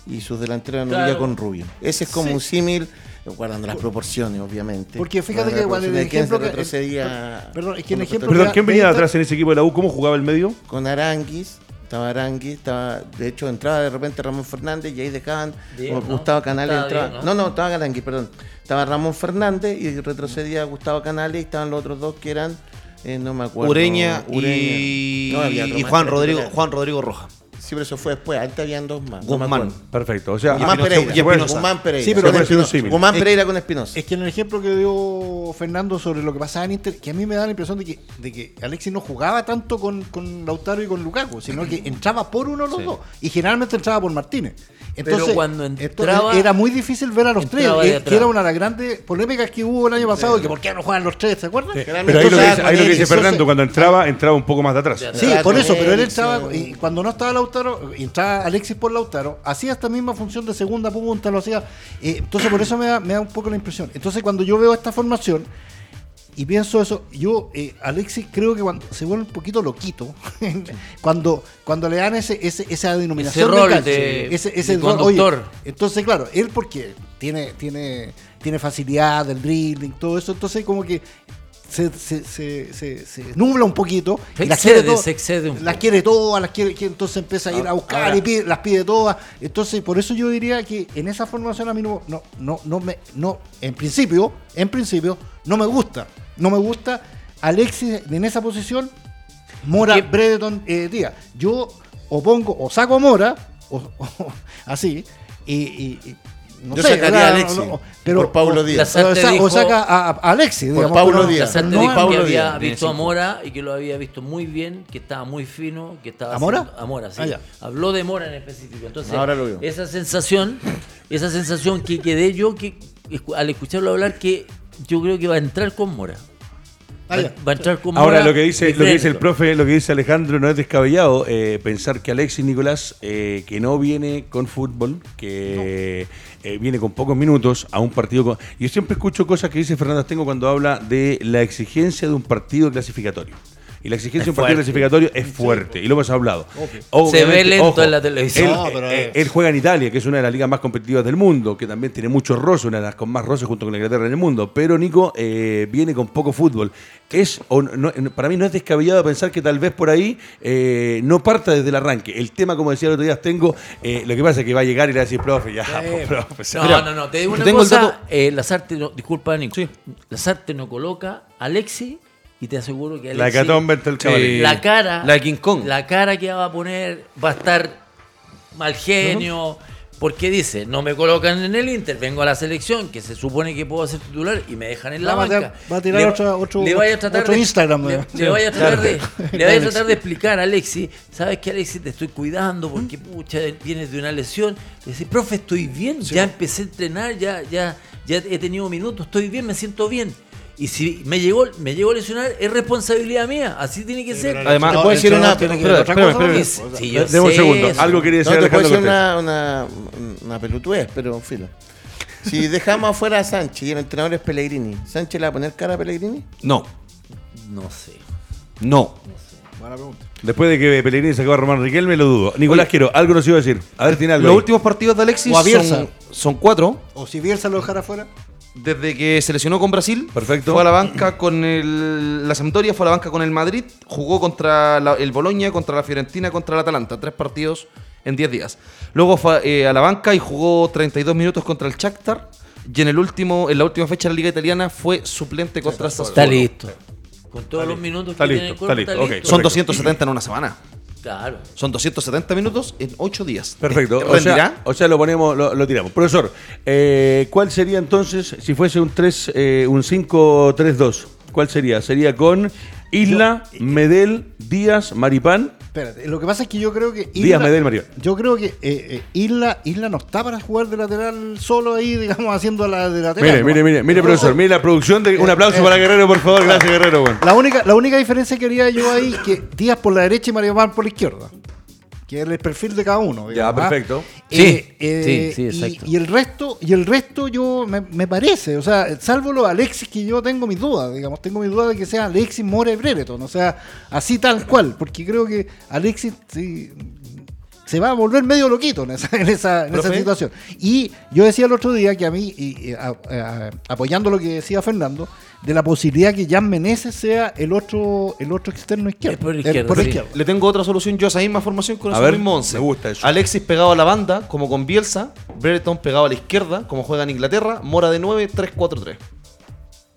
Y sus delanteros no Claro. iba con Rubio. Ese es como Sí. un símil, guardando las proporciones, obviamente. Porque fíjate que igual el ejemplo que- retrocedía Perdón, es que en con ejemplo Perdón, ¿quién venía atrás en ese equipo de la U? ¿Cómo jugaba el medio? con Aranguis, estaba Aranguis, estaba, de hecho entraba de repente Ramón Fernández y ahí dejaban Bien, o ¿no? Gustavo Canales entraba. bien, ¿no? ¿no? no, estaba Aranguis, perdón. Estaba Ramón Fernández y retrocedía Gustavo Canales y estaban los otros dos que eran eh, no me acuerdo. Ureña, Ureña. y, No, y Juan Rodrigo, Juan Rodrigo Roja. Sí, pero eso fue después. Antes habían dos más. Guzmán. Perfecto. O sea, Guzmán Pereira. Guzmán Pereira. Sí, pero Con un Espinosa. Guzmán Es- Pereira con Espinosa. Es que en el ejemplo que dio Fernando sobre lo que pasaba en Inter, que a mí me da la impresión de que, de que Alexis no jugaba tanto con, con Lautaro y con Lukaku, sino que entraba por uno de los Sí. dos. Y generalmente entraba por Martínez. Entonces, Pero cuando entraba- era muy difícil ver a los tres, de eh, atrás. que era una de las grandes polémicas que hubo el año pasado, que por qué no juegan los tres, ¿se acuerdan? Pero ahí lo que dice, ahí lo que dice Fernando, cuando entraba, entraba un poco más de atrás. Ya. Sí, Entraba por eso, pero él entraba, y cuando no estaba Lautaro, y entraba Alexis por Lautaro, hacía esta misma función de segunda punta, lo hacía. eh, entonces, por eso me da, me da un poco la impresión. Entonces, cuando yo veo esta formación y pienso eso, yo, eh, Alexis, creo que cuando se vuelve un poquito loquito, cuando, cuando le dan ese, ese, esa denominación Ese rol de- ese, ese de rol, conductor. oye, entonces, claro, él porque tiene, tiene, tiene facilidad del dribbling, todo eso, entonces como que se, se, se, nubla un poquito. Se las excede, quiere se excede un Las poco. quiere todas, las quiere, entonces empieza a ir a Ah, buscar ahora- y pide- las pide todas. Entonces, por eso yo diría que en esa formación a mí no, no, no, no me, no, en principio, en principio, no me gusta. No me gusta Alexis en esa posición, Mora, ¿Qué? Bredeton, eh, Díaz. Yo o pongo, o saco a Mora, o, o- así, y, y- y no Yo sé, sacaría ¿verdad? a Alexis No, no, pero, por Paulo Díaz. O, dijo- saca a, a Alexis, Por digamos, Paulo Díaz. Dijo a- que había Díaz, visto a. Mora y que lo había visto muy bien, que estaba muy fino, que estaba ¿A Mora? haciendo- a Mora, sí. Ah, ya. Habló de Mora en específico. Entonces, Ahora lo esa sensación, esa sensación que quedé yo que al escucharlo hablar que yo creo que va a entrar con Mora. Ah, Va, ya. va a entrar con Ahora lo que dice, lo que dice el profe, lo que dice Alejandro no es descabellado eh, pensar que Alexis Nicolás, eh, que no viene con fútbol, que eh, viene con pocos minutos a un partido con. Yo siempre escucho cosas que dice Fernando Tengo cuando habla de la exigencia de un partido clasificatorio. Y la exigencia de un partido clasificatorio es fuerte, y lo hemos hablado. Se ve lento ojo, en la televisión. Él, No, pero eh, él juega en Italia, que es una de las ligas más competitivas del mundo, que también tiene mucho roce, una de las con más roce junto con la Inglaterra en el mundo. Pero Nico eh, viene con poco fútbol. Es, o no- para mí no es descabellado pensar que tal vez por ahí eh, no parta desde el arranque. El tema, como decía el otro día, tengo, eh, lo que pasa es que va a llegar y le va a decir, profe, ya, pues, profe, No, Mira, no, no, te digo una tengo el cosa. dato- eh, Lazarte, no, disculpa, Nico. Lazarte no coloca a Alexis y te aseguro que La Alexis. hecatombe entre el Sí. chavalín. la cara. La de King Kong. La cara que va a poner va a estar mal genio. Porque dice, no me colocan en el Inter, vengo a la selección, que se supone que puedo ser titular y me dejan en la Va a banca. tirar- va a tirar Le- otro- le vaya a tratar otro de- Instagram, Le, ¿no? le vaya a tratar de, le vaya a tratar Alexis. de explicar a Alexis, ¿sabes qué Alexis? Te estoy cuidando porque pucha, vienes de una lesión. Le dice, profe, estoy bien, ya empecé a entrenar, ya, ya, ya he tenido minutos, estoy bien, me siento bien. Y si me llegó, me llegó a lesionar, es responsabilidad mía, así tiene que ser. Además, ¿te puedo decir una- tiene que espera, ver otra espera, cosa, espera. ¿no? Sí, O sea, sí, yo Deme un sé segundo. eso. Algo quería No, decir te puedo Alejandro Cortés. una, una, una pelotudez, pero filo. Si dejamos afuera a Sánchez y el entrenador es Pellegrini, ¿Sánchez le va a poner cara a Pellegrini? No, No sé. no. Buena pregunta. Después de que Pellegrini sacó a Román Riquelme, lo dudo. Nicolás, quiero, algo nos iba a decir. A ver, tiene algo. Los ahí. últimos partidos de Alexis son, son cuatro. O si Bielsa lo dejara fuera. Desde que se lesionó con Brasil, Perfecto. fue a la banca con el, la Sampdoria, fue a la banca con el Madrid, jugó contra la- el Boloña, contra la Fiorentina, contra el Atalanta. Tres partidos en 10 días. Luego fue eh, a la banca y jugó 32 minutos contra el Shakhtar. Y en, el último, en la última fecha de la Liga Italiana fue suplente contra Está Sassuolo. listo. Con todos los minutos Está que listo, tiene el está listo, ok. listo. Son Correcto. 270 en una semana. Claro. Son 270 minutos en 8 días. Perfecto. Eh, O sea, o sea, lo ponemos, lo, lo tiramos. Profesor, eh, ¿cuál sería entonces, si fuese un 3, eh, un 5-3-2? ¿Cuál sería? Sería con Isla, Medel, Díaz, Maripán. Espérate, lo que pasa es que yo creo que. Díaz, Medel, Maripán. Yo creo que eh, eh, Isla, Isla no está para jugar de lateral solo ahí, digamos, haciendo la de lateral. Mire, ¿no? mire, mire, mire, profesor, mire la producción. De, un aplauso eh, para Guerrero, por favor. Gracias, Guerrero. bueno. La única, la única diferencia que haría yo ahí que Díaz por la derecha y Mario Van por la izquierda. Que es el perfil de cada uno. Ya, digamos, ¿ah? perfecto. Sí, sí, sí, y- exacto. Y, el resto, y el resto yo me, me parece, o sea, salvo los Alexis que yo tengo mis dudas, digamos, tengo mis dudas de que sea Alexis More Brereton, o sea, así tal cual, porque creo que Alexis sí, se va a volver medio loquito en esa, en esa, en esa situación. Y yo decía el otro día que a mí, y, y, a- a- apoyando lo que decía Fernando, de la posibilidad que Jan Meneses sea el otro, el otro externo izquierdo. por El- izquierda, por sí. izquierda. Le tengo otra solución yo a esa misma formación con ver, mismo 11. me gusta eso. Alexis pegado a la banda, como con Bielsa. Brereton pegado a la izquierda, como juega en Inglaterra. Mora de 9, 3-4-3.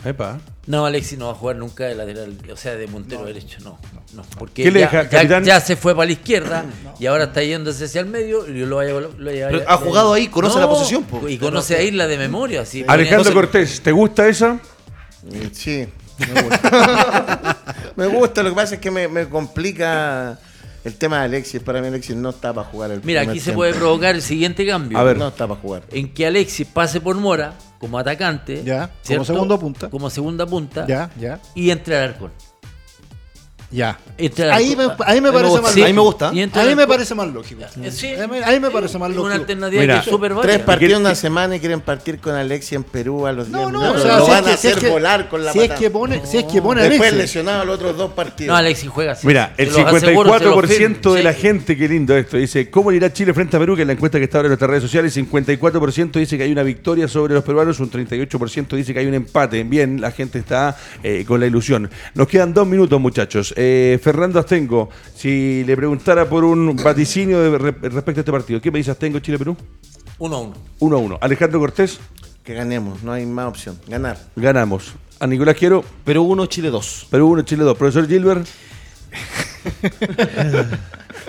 Epa. No, Alexis no va a jugar nunca de lateral, o sea, de puntero derecho, no. no porque ¿Qué le ya, deja, ya- capitán? ya se fue para la izquierda y ahora está yéndose hacia el medio y yo lo vaya, lo vaya- Pero ha jugado ahí, conoce la posición, po. Y conoce a Isla de memoria. así, Alejandro Entonces, Cortés, ¿te gusta esa? Mm, Sí, me gusta. me gusta, lo que pasa es que me, me complica el tema de Alexis. Para mí Alexis no está para jugar el Mira, aquí se tiempo. puede provocar el siguiente cambio. A ver. No está para jugar. En que Alexis pase por Mora como atacante. Ya, como segundo punta. Como segunda punta. Ya, ya, Y entre al arcón. Ya. Ahí me, ahí me parece gusta, más sí. lógico. ahí me gusta. Y entre Ahí al me parece más lógico. Eh, sí. Ahí me- me parece más Es Una lógico. alternativa Mira, que es súper Tres partidos en una ¿Qué- semana y quieren partir con Alexis en Perú a los 10 No, no, minutos. o sea, lo si van es que- a si es hacer que- volar con la si es patada. que pone, si es que pone Después Alexis. lesionado los otros dos partidos. No, Alexis juega así. Mira, el Se los aseguro, se los 54% de la Sí. gente, qué lindo esto, dice, ¿cómo le irá Chile frente a Perú? Que es la encuesta que está ahora en nuestras redes sociales, 54% dice que hay una victoria sobre los peruanos, un 38% dice que hay un empate. Bien, la gente está eh, con la ilusión. Nos quedan dos minutos, muchachos. Eh, Fernando Astengo, si le preguntara por un vaticinio de- re- respecto a este partido, ¿qué me dice Astengo, Chile-Perú? Uno a uno. 1 a 1. Alejandro Cortés, Que ganemos, no hay más opción. Ganar. ganamos. A Nicolás Quiero, Pero 1, Chile 2. Perú 1, Chile 2. Profesor Gilbert.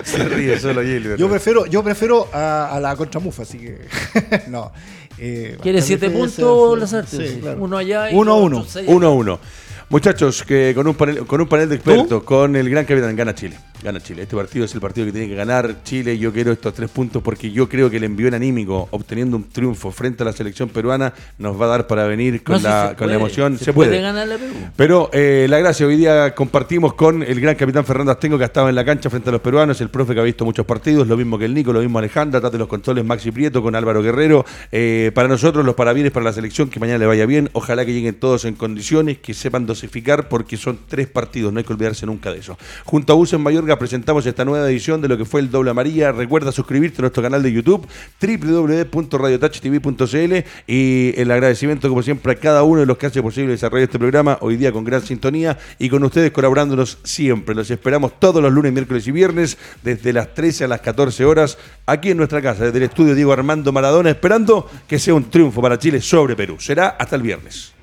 Se ríe solo Gilbert. Yo prefiero, yo prefiero a, a la contramufa, así que no. Eh, ¿Quiere bastante siete difícil, puntos, sí, Lazarte? sí, claro. Uno allá y Uno a los uno. otros seis acá. 1 a 1. Muchachos, que con un panel, con un panel de expertos, con el gran capitán, gana Chile. Gana Chile. Este partido es el partido que tiene que ganar Chile. Yo quiero estos tres puntos porque yo creo que el envío en anímico, obteniendo un triunfo frente a la selección peruana, nos va a dar para venir con, No, la, se con la emoción. Se, Se, puede, puede. ganar la Perú. Pero eh, la gracia, hoy día compartimos con el gran capitán Fernando Astengo, que ha estado en la cancha frente a los peruanos, el profe que ha visto muchos partidos, lo mismo que el Nico, lo mismo Alejandra, atrás de los controles Maxi Prieto con Álvaro Guerrero. Eh, para nosotros, los parabienes para la selección, que mañana le vaya bien. Ojalá que lleguen todos en condiciones, que sepan porque son tres partidos, no hay que olvidarse nunca de eso. Junto a Usen Mayorga presentamos esta nueva edición de lo que fue el Doble Amarilla. Recuerda suscribirte a nuestro canal de YouTube, www.radiotouchtv.cl y el agradecimiento, como siempre, a cada uno de los que hace posible desarrollar este programa, hoy día con gran sintonía y con ustedes colaborándonos siempre. Los esperamos todos los lunes, miércoles y viernes, desde las 13 a las 14 horas, aquí en nuestra casa, desde el estudio Diego Armando Maradona, esperando que sea un triunfo para Chile sobre Perú. Será hasta el viernes.